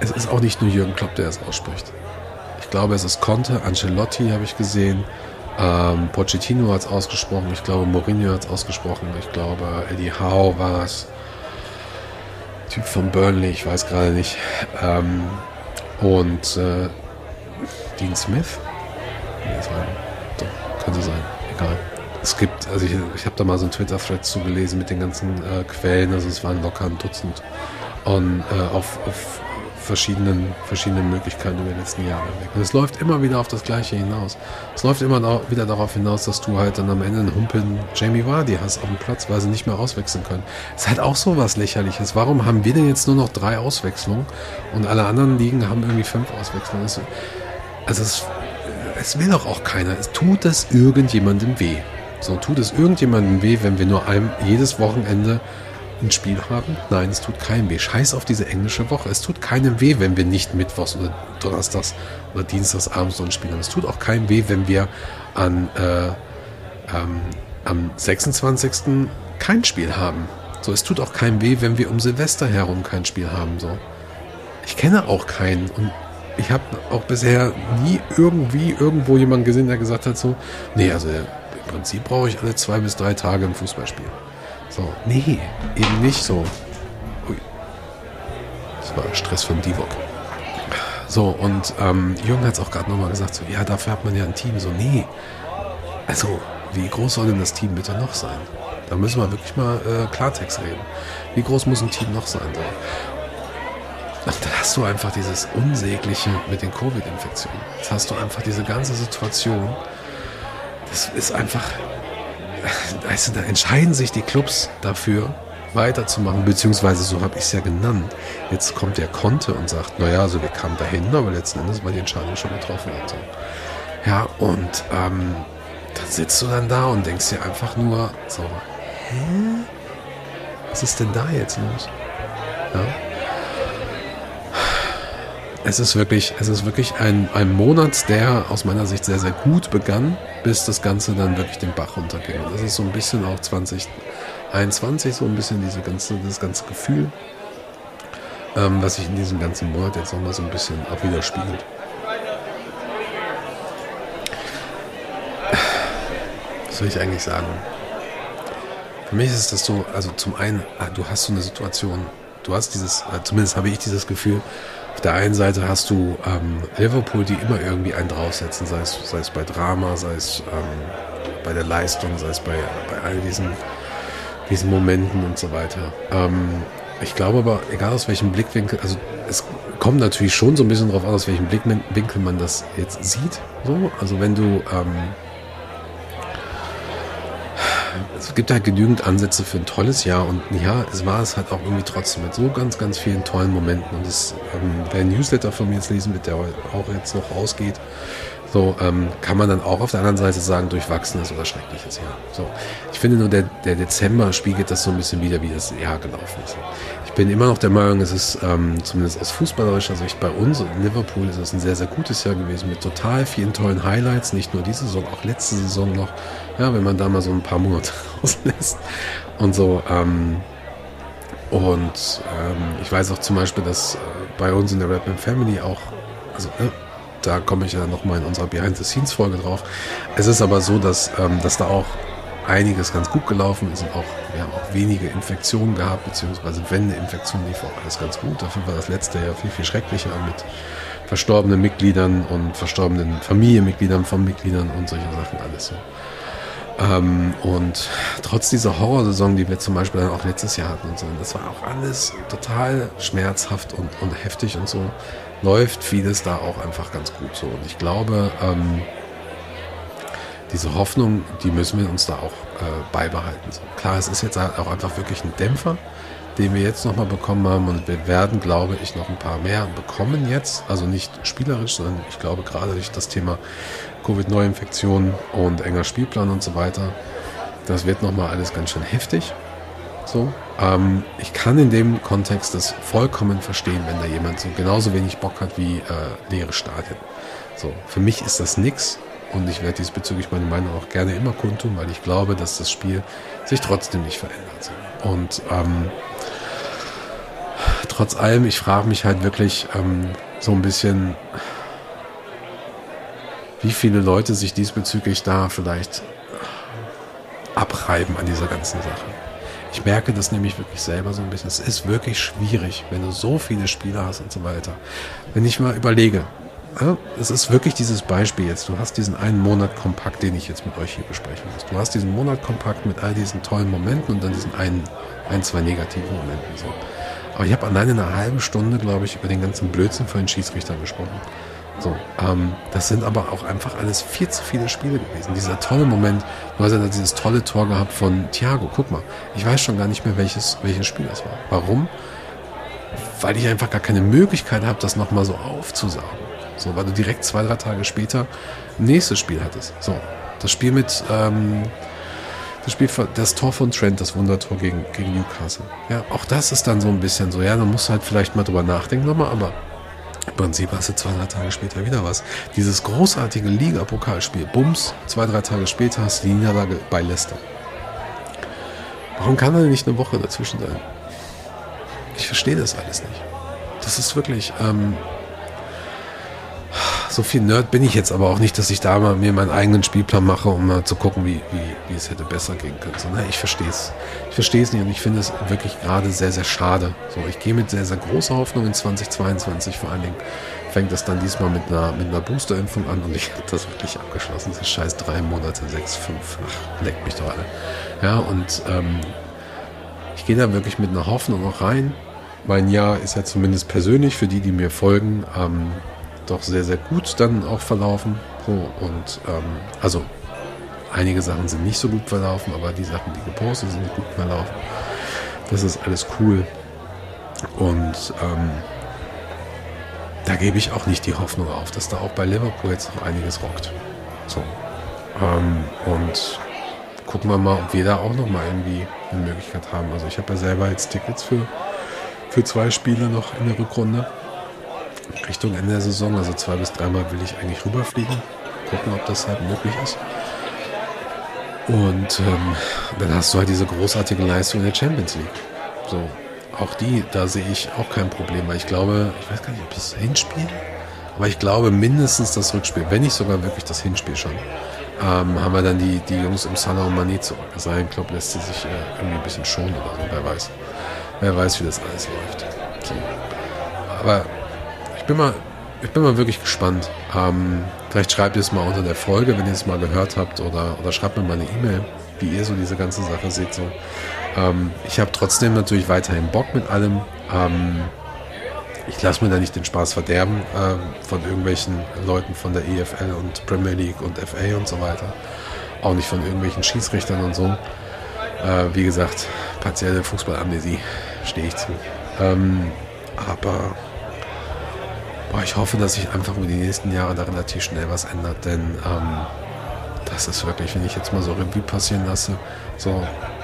es ist auch nicht nur Jürgen Klopp, der es ausspricht. Ich glaube, es ist Conte, Ancelotti habe ich gesehen, ähm, Pochettino hat es ausgesprochen, ich glaube, Mourinho hat es ausgesprochen, ich glaube, Eddie Howe war es. Typ von Burnley, ich weiß gerade nicht. Ähm, und äh, Dean Smith? Nee, das war, doch, könnte sein, egal. Es gibt, also ich, ich habe da mal so einen Twitter-Thread zugelesen mit den ganzen äh, Quellen, also es waren locker ein Dutzend. Und äh, auf, auf verschiedenen, verschiedenen Möglichkeiten über die letzten Jahre weg. Und es läuft immer wieder auf das Gleiche hinaus. Es läuft immer da, wieder darauf hinaus, dass du halt dann am Ende einen Humpeln Jamie Vardy hast auf dem Platz, weil sie nicht mehr auswechseln können. ist halt auch so was Lächerliches. Warum haben wir denn jetzt nur noch drei Auswechslungen und alle anderen Ligen haben irgendwie fünf Auswechslungen? Also, also es, es will doch auch keiner. Es tut es irgendjemandem weh. So tut es irgendjemandem weh, wenn wir nur einem jedes Wochenende ein Spiel haben? Nein, es tut keinem weh. Scheiß auf diese englische Woche. Es tut keinem weh, wenn wir nicht Mittwochs oder Donnerstags oder Dienstags abends so ein Spiel haben. Es tut auch keinem weh, wenn wir an, äh, ähm, am 26. kein Spiel haben. So, es tut auch keinem weh, wenn wir um Silvester herum kein Spiel haben. So. Ich kenne auch keinen und ich habe auch bisher nie irgendwie irgendwo jemanden gesehen, der gesagt hat so, nee, also im Prinzip brauche ich alle zwei bis drei Tage ein Fußballspiel. So, nee, eben nicht so. Ui. Das war Stress von Divok. So, und ähm, Jürgen hat es auch gerade nochmal gesagt, so, ja, dafür hat man ja ein Team. So, nee. Also, wie groß soll denn das Team bitte noch sein? Da müssen wir wirklich mal äh, Klartext reden. Wie groß muss ein Team noch sein? So. Dann hast du einfach dieses Unsägliche mit den Covid-Infektionen. Jetzt hast du einfach diese ganze Situation. Das ist einfach, du, da entscheiden sich die Clubs dafür, weiterzumachen, beziehungsweise so habe ich es ja genannt. Jetzt kommt der Konte und sagt, naja, also wir kamen dahin, aber letzten Endes war die Entscheidung schon getroffen und so. Ja, und ähm, dann sitzt du dann da und denkst dir einfach nur so, hä? Was ist denn da jetzt los? Ja. Es ist wirklich, es ist wirklich ein, ein Monat, der aus meiner Sicht sehr, sehr gut begann, bis das Ganze dann wirklich den Bach runterging. Und das ist so ein bisschen auch 2021, so ein bisschen diese ganze, das ganze Gefühl, ähm, was sich in diesem ganzen Monat jetzt nochmal so ein bisschen auch widerspiegelt. Was soll ich eigentlich sagen? Für mich ist das so, also zum einen, ah, du hast so eine Situation, du hast dieses, äh, zumindest habe ich dieses Gefühl, auf der einen Seite hast du ähm, Liverpool, die immer irgendwie einen draufsetzen, sei es, sei es bei Drama, sei es ähm, bei der Leistung, sei es bei, bei all diesen, diesen Momenten und so weiter. Ähm, ich glaube aber, egal aus welchem Blickwinkel, also es kommt natürlich schon so ein bisschen darauf an, aus welchem Blickwinkel man das jetzt sieht. So. Also wenn du ähm, es gibt halt genügend Ansätze für ein tolles Jahr und ja, es war es halt auch irgendwie trotzdem mit so ganz, ganz vielen tollen Momenten. Und das, ähm, wer Newsletter von mir jetzt lesen wird, der auch jetzt noch ausgeht, so ähm, kann man dann auch auf der anderen Seite sagen, durchwachsenes oder schreckliches Jahr. So, ich finde nur, der, der Dezember spiegelt das so ein bisschen wieder, wie das Jahr gelaufen ist. Ich bin immer noch der Meinung, es ist ähm, zumindest aus fußballerischer Sicht bei uns in Liverpool ist es ein sehr, sehr gutes Jahr gewesen mit total vielen tollen Highlights, nicht nur diese Saison, auch letzte Saison noch. Ja, wenn man da mal so ein paar Monate rauslässt und so. Ähm, und ähm, ich weiß auch zum Beispiel, dass äh, bei uns in der Rapman Family auch, also äh, da komme ich ja nochmal in unserer Behind-the-Scenes-Folge drauf. Es ist aber so, dass, ähm, dass da auch einiges ganz gut gelaufen ist und auch, wir haben auch wenige Infektionen gehabt, beziehungsweise wenn eine Infektion lief, auch alles ganz gut. Dafür war das letzte Jahr viel, viel schrecklicher mit verstorbenen Mitgliedern und verstorbenen Familienmitgliedern von Mitgliedern und solche Sachen alles so. Ähm, und trotz dieser Horrorsaison, die wir zum Beispiel dann auch letztes Jahr hatten und so, das war auch alles total schmerzhaft und, und heftig und so, läuft vieles da auch einfach ganz gut so. Und ich glaube, ähm, diese Hoffnung, die müssen wir uns da auch äh, beibehalten. So. Klar, es ist jetzt halt auch einfach wirklich ein Dämpfer, den wir jetzt nochmal bekommen haben und wir werden, glaube ich, noch ein paar mehr bekommen jetzt. Also nicht spielerisch, sondern ich glaube gerade durch das Thema Covid-Neuinfektionen und enger Spielplan und so weiter. Das wird nochmal alles ganz schön heftig. So, ähm, ich kann in dem Kontext das vollkommen verstehen, wenn da jemand so genauso wenig Bock hat wie äh, leere Stadien. So, für mich ist das nix und ich werde diesbezüglich meine Meinung auch gerne immer kundtun, weil ich glaube, dass das Spiel sich trotzdem nicht verändert. Und ähm, trotz allem, ich frage mich halt wirklich ähm, so ein bisschen, wie viele Leute sich diesbezüglich da vielleicht abreiben an dieser ganzen Sache. Ich merke das nämlich wirklich selber so ein bisschen. Es ist wirklich schwierig, wenn du so viele Spieler hast und so weiter. Wenn ich mal überlege, es ist wirklich dieses Beispiel jetzt. Du hast diesen einen Monat kompakt, den ich jetzt mit euch hier besprechen muss. Du hast diesen Monat kompakt mit all diesen tollen Momenten und dann diesen einen, ein, zwei negativen Momenten. So. Aber ich habe alleine eine halbe Stunde, glaube ich, über den ganzen Blödsinn von den Schiedsrichtern gesprochen. So, ähm, das sind aber auch einfach alles viel zu viele Spiele gewesen. Dieser tolle Moment, du hast ja dieses tolle Tor gehabt von Thiago. Guck mal, ich weiß schon gar nicht mehr, welches, welches Spiel das war. Warum? Weil ich einfach gar keine Möglichkeit habe, das nochmal so aufzusagen. So, weil du direkt zwei, drei Tage später nächstes Spiel hattest. So, das Spiel mit, ähm, das Spiel, das Tor von Trent, das Wundertor gegen, gegen Newcastle. Ja, auch das ist dann so ein bisschen so, ja, da musst du halt vielleicht mal drüber nachdenken nochmal, aber im Prinzip hast du zwei, drei Tage später wieder was. Dieses großartige Liga-Pokalspiel, Bums, zwei, drei Tage später hast du die Niederlage bei Leicester. Warum kann da nicht eine Woche dazwischen sein? Ich verstehe das alles nicht. Das ist wirklich, ähm, so viel Nerd bin ich jetzt aber auch nicht, dass ich da mal mir meinen eigenen Spielplan mache, um mal zu gucken, wie, wie, wie es hätte besser gehen können. So, ne, ich verstehe es. Ich verstehe es nicht und ich finde es wirklich gerade sehr, sehr schade. So, ich gehe mit sehr, sehr großer Hoffnung in 2022 vor allen Dingen. Fängt das dann diesmal mit einer, mit einer Boosterimpfung an und ich habe das wirklich abgeschlossen. Das scheiß drei Monate, sechs, fünf, ach, leckt mich doch alle. Ja, und ähm, ich gehe da wirklich mit einer Hoffnung auch rein. Mein Jahr ist ja zumindest persönlich für die, die mir folgen, ähm, doch sehr, sehr gut dann auch verlaufen. Und ähm, also einige Sachen sind nicht so gut verlaufen, aber die Sachen, die gepostet sind, gut verlaufen. Das ist alles cool. Und ähm, da gebe ich auch nicht die Hoffnung auf, dass da auch bei Liverpool jetzt noch einiges rockt. So. Ähm, und gucken wir mal, ob wir da auch noch mal irgendwie eine Möglichkeit haben. Also ich habe ja selber jetzt Tickets für, für zwei Spiele noch in der Rückrunde. Richtung Ende der Saison, also zwei bis dreimal will ich eigentlich rüberfliegen. Gucken, ob das halt möglich ist. Und ähm, dann hast du halt diese großartige Leistung in der Champions League. So, auch die, da sehe ich auch kein Problem, weil ich glaube, ich weiß gar nicht, ob das Hinspiel, aber ich glaube mindestens das Rückspiel, wenn nicht sogar wirklich das Hinspiel schon, ähm, haben wir dann die, die Jungs im Salah und Mané zurück. Also ein Club lässt sie sich äh, irgendwie ein bisschen schonen oder so, wer weiß. Wer weiß, wie das alles läuft. So. Aber ich bin mal, ich bin mal wirklich gespannt. Ähm, vielleicht schreibt ihr es mal unter der Folge, wenn ihr es mal gehört habt, oder, oder schreibt mir mal eine E-Mail, wie ihr so diese ganze Sache seht. So. Ähm, ich habe trotzdem natürlich weiterhin Bock mit allem. Ähm, ich lasse mir da nicht den Spaß verderben äh, von irgendwelchen Leuten von der EFL und Premier League und FA und so weiter. Auch nicht von irgendwelchen Schiedsrichtern und so. Äh, wie gesagt, partielle Fußballamnesie stehe ich zu. Ähm, aber boah, ich hoffe, dass sich einfach über die nächsten Jahre da relativ schnell was ändert, denn ähm, das ist wirklich, wenn ich jetzt mal so Revue passieren lasse, so,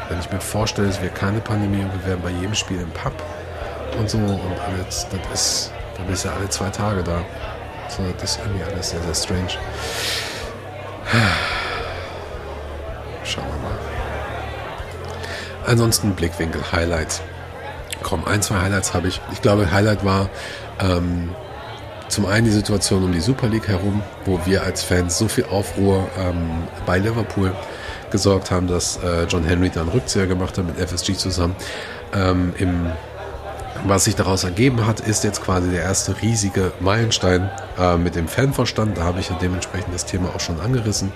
wenn ich mir vorstelle, es wäre keine Pandemie und wir wären bei jedem Spiel im Pub und so und alles, das ist, da bist ja alle zwei Tage da. So, das ist irgendwie alles sehr, sehr strange. Schauen wir mal. Ansonsten Blickwinkel, Highlights. Komm, ein, zwei Highlights habe ich. Ich glaube, Highlight war ähm, zum einen die Situation um die Super League herum, wo wir als Fans so viel Aufruhr ähm, bei Liverpool gesorgt haben, dass äh, John Henry dann Rückzieher gemacht hat mit FSG zusammen. Ähm, im, was sich daraus ergeben hat, ist jetzt quasi der erste riesige Meilenstein äh, mit dem Fanverstand. Da habe ich ja dementsprechend das Thema auch schon angerissen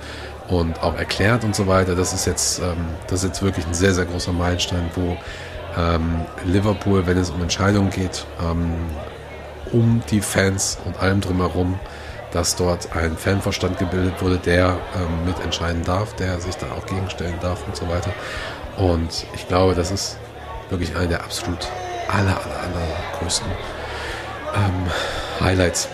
und auch erklärt und so weiter. Das ist jetzt, ähm, das ist jetzt wirklich ein sehr, sehr großer Meilenstein, wo ähm, Liverpool, wenn es um Entscheidungen geht, ähm, um die Fans und allem drumherum, dass dort ein Fanverstand gebildet wurde, der ähm, mitentscheiden darf, der sich da auch gegenstellen darf und so weiter. Und ich glaube, das ist wirklich eine der absolut aller, aller, aller größten ähm, Highlights.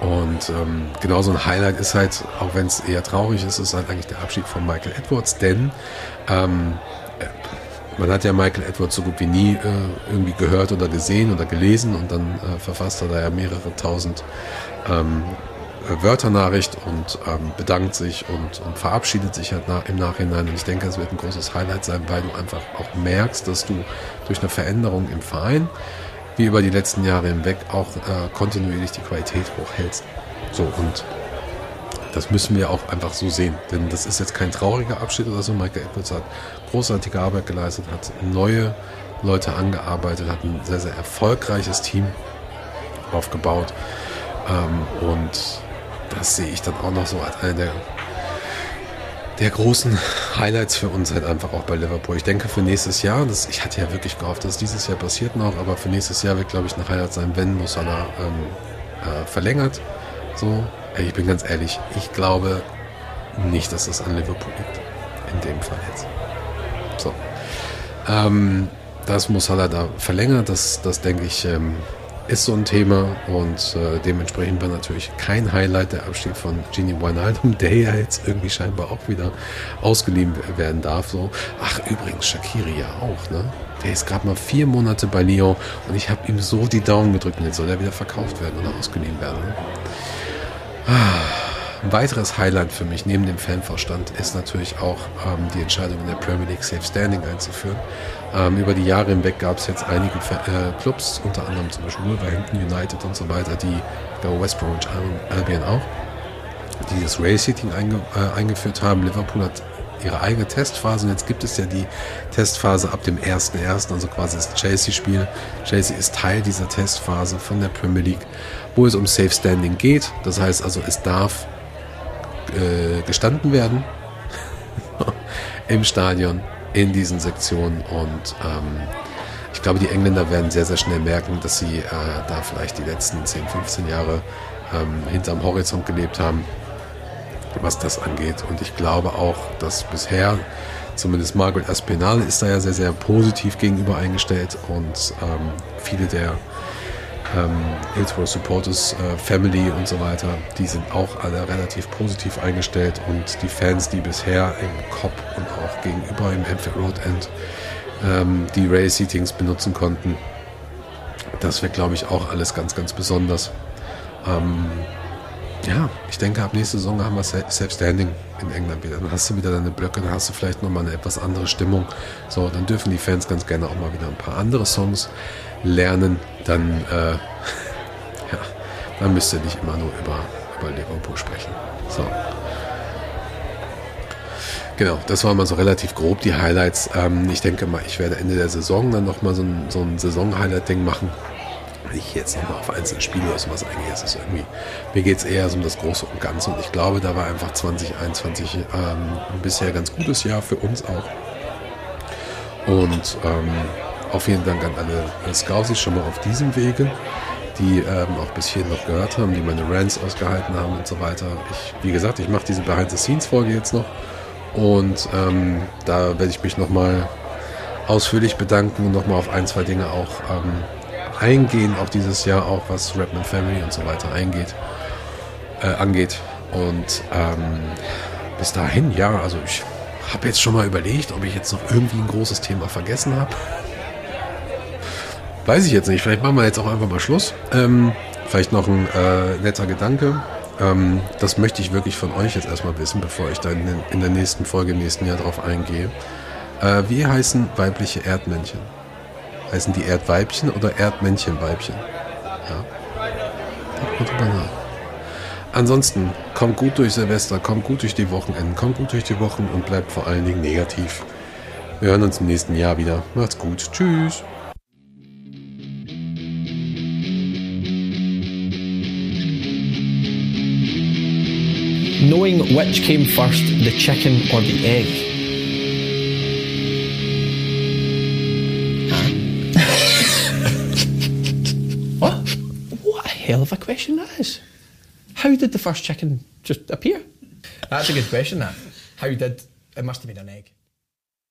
Und ähm, genauso ein Highlight ist halt, auch wenn es eher traurig ist, ist halt eigentlich der Abschied von Michael Edwards, denn ähm, man hat ja Michael Edwards so gut wie nie äh, irgendwie gehört oder gesehen oder gelesen und dann äh, verfasst er da ja mehrere tausend ähm, Wörternachricht und ähm, bedankt sich und, und verabschiedet sich halt nach, im Nachhinein. Und ich denke, es wird ein großes Highlight sein, weil du einfach auch merkst, dass du durch eine Veränderung im Verein, wie über die letzten Jahre hinweg, auch äh, kontinuierlich die Qualität hochhältst. So, und das müssen wir auch einfach so sehen. Denn das ist jetzt kein trauriger Abschied oder so. Michael Edwards hat großartige Arbeit geleistet, hat neue Leute angearbeitet, hat ein sehr, sehr erfolgreiches Team aufgebaut. Ähm, und das sehe ich dann auch noch so als eine der, der großen Highlights für uns halt einfach auch bei Liverpool. Ich denke für nächstes Jahr, das, ich hatte ja wirklich gehofft, dass dieses Jahr passiert noch, aber für nächstes Jahr wird, glaube ich, ein Highlight sein, wenn Musala ähm, äh, verlängert. So, ich bin ganz ehrlich, ich glaube nicht, dass das an Liverpool liegt. In dem Fall jetzt. So. Ähm, das muss Salah da verlängert, das, das denke ich, ähm, ist so ein Thema und äh, dementsprechend war natürlich kein Highlight der Abstieg von Genie Wijnaldum, der ja jetzt irgendwie scheinbar auch wieder ausgeliehen werden darf. So. Ach, übrigens, Shakiri ja auch, ne? Der ist gerade mal vier Monate bei Lyon und ich habe ihm so die Daumen gedrückt jetzt soll er wieder verkauft werden oder ausgeliehen werden. Ne? Ein weiteres Highlight für mich neben dem Fanverstand ist natürlich auch ähm, die Entscheidung in der Premier League Safe Standing einzuführen. Ähm, über die Jahre hinweg gab es jetzt einige äh, Clubs, unter anderem zum Beispiel Wolverhampton United und so weiter, die glaube West Bromwich Albion auch, die das Race-Seating einge, äh, eingeführt haben. Liverpool hat ihre eigene Testphase und jetzt gibt es ja die Testphase ab dem 1.1., also quasi das Chelsea-Spiel. Chelsea ist Teil dieser Testphase von der Premier League, wo es um Safe Standing geht. Das heißt also, es darf äh, gestanden werden im Stadion, in diesen Sektionen und ähm, ich glaube, die Engländer werden sehr, sehr schnell merken, dass sie äh, da vielleicht die letzten 10, 15 Jahre ähm, hinterm Horizont gelebt haben, was das angeht. Und ich glaube auch, dass bisher, zumindest Margaret Aspinall ist da ja sehr, sehr positiv gegenüber eingestellt und ähm, viele der ähm, Hillsborough Supporters äh, Family und so weiter, die sind auch alle relativ positiv eingestellt und die Fans, die bisher im Cop und auch gegenüber im Enfield Road End ähm, die Rail-Seatings benutzen konnten, das wird, glaube ich, auch alles ganz, ganz besonders. Ähm, ja, ich denke, ab nächster Saison haben wir Self-Standing in England wieder. Dann hast du wieder deine Blöcke, dann hast du vielleicht nochmal eine etwas andere Stimmung. So, dann dürfen die Fans ganz gerne auch mal wieder ein paar andere Songs lernen. Dann, äh, ja, dann müsst ihr nicht immer nur über, über Liverpool sprechen. So. Genau, das waren mal so relativ grob die Highlights. Ähm, ich denke mal, ich werde Ende der Saison dann nochmal so ein, so ein Saison-Highlight-Ding machen. Wenn ich jetzt nochmal auf einzelne Spiele oder sowas eingehe, ist es irgendwie, mir geht es eher so um das Große und Ganze. Und ich glaube, da war einfach 2021 ähm, ein bisher ganz gutes Jahr für uns auch. Und ähm, auch vielen Dank an alle Scousis schon mal auf diesem Wege, die ähm, auch bis hier noch gehört haben, die meine Rants ausgehalten haben und so weiter. Ich, wie gesagt, ich mache diese Behind-the-Scenes-Folge jetzt noch und ähm, da werde ich mich nochmal ausführlich bedanken und nochmal auf ein, zwei Dinge auch ähm, eingehen, auch dieses Jahr, auch was Rapman Family und so weiter eingeht, äh, angeht. Und ähm, bis dahin, ja, also ich habe jetzt schon mal überlegt, ob ich jetzt noch irgendwie ein großes Thema vergessen habe. Weiß ich jetzt nicht. Vielleicht machen wir jetzt auch einfach mal Schluss. Ähm, vielleicht noch ein äh, netter Gedanke. Ähm, das möchte ich wirklich von euch jetzt erstmal wissen, bevor ich dann in, in der nächsten Folge im nächsten Jahr darauf eingehe. Äh, wie heißen weibliche Erdmännchen? Heißen die Erdweibchen oder Erdmännchenweibchen? Ja. Drüber nach. Ansonsten, kommt gut durch Silvester, kommt gut durch die Wochenenden, kommt gut durch die Wochen und bleibt vor allen Dingen negativ. Wir hören uns im nächsten Jahr wieder. Macht's gut. Tschüss. Knowing which came first, the chicken or the egg? what? What a hell of a question that is. How did the first chicken just appear? That's a good question, that. How did. It must have been an egg.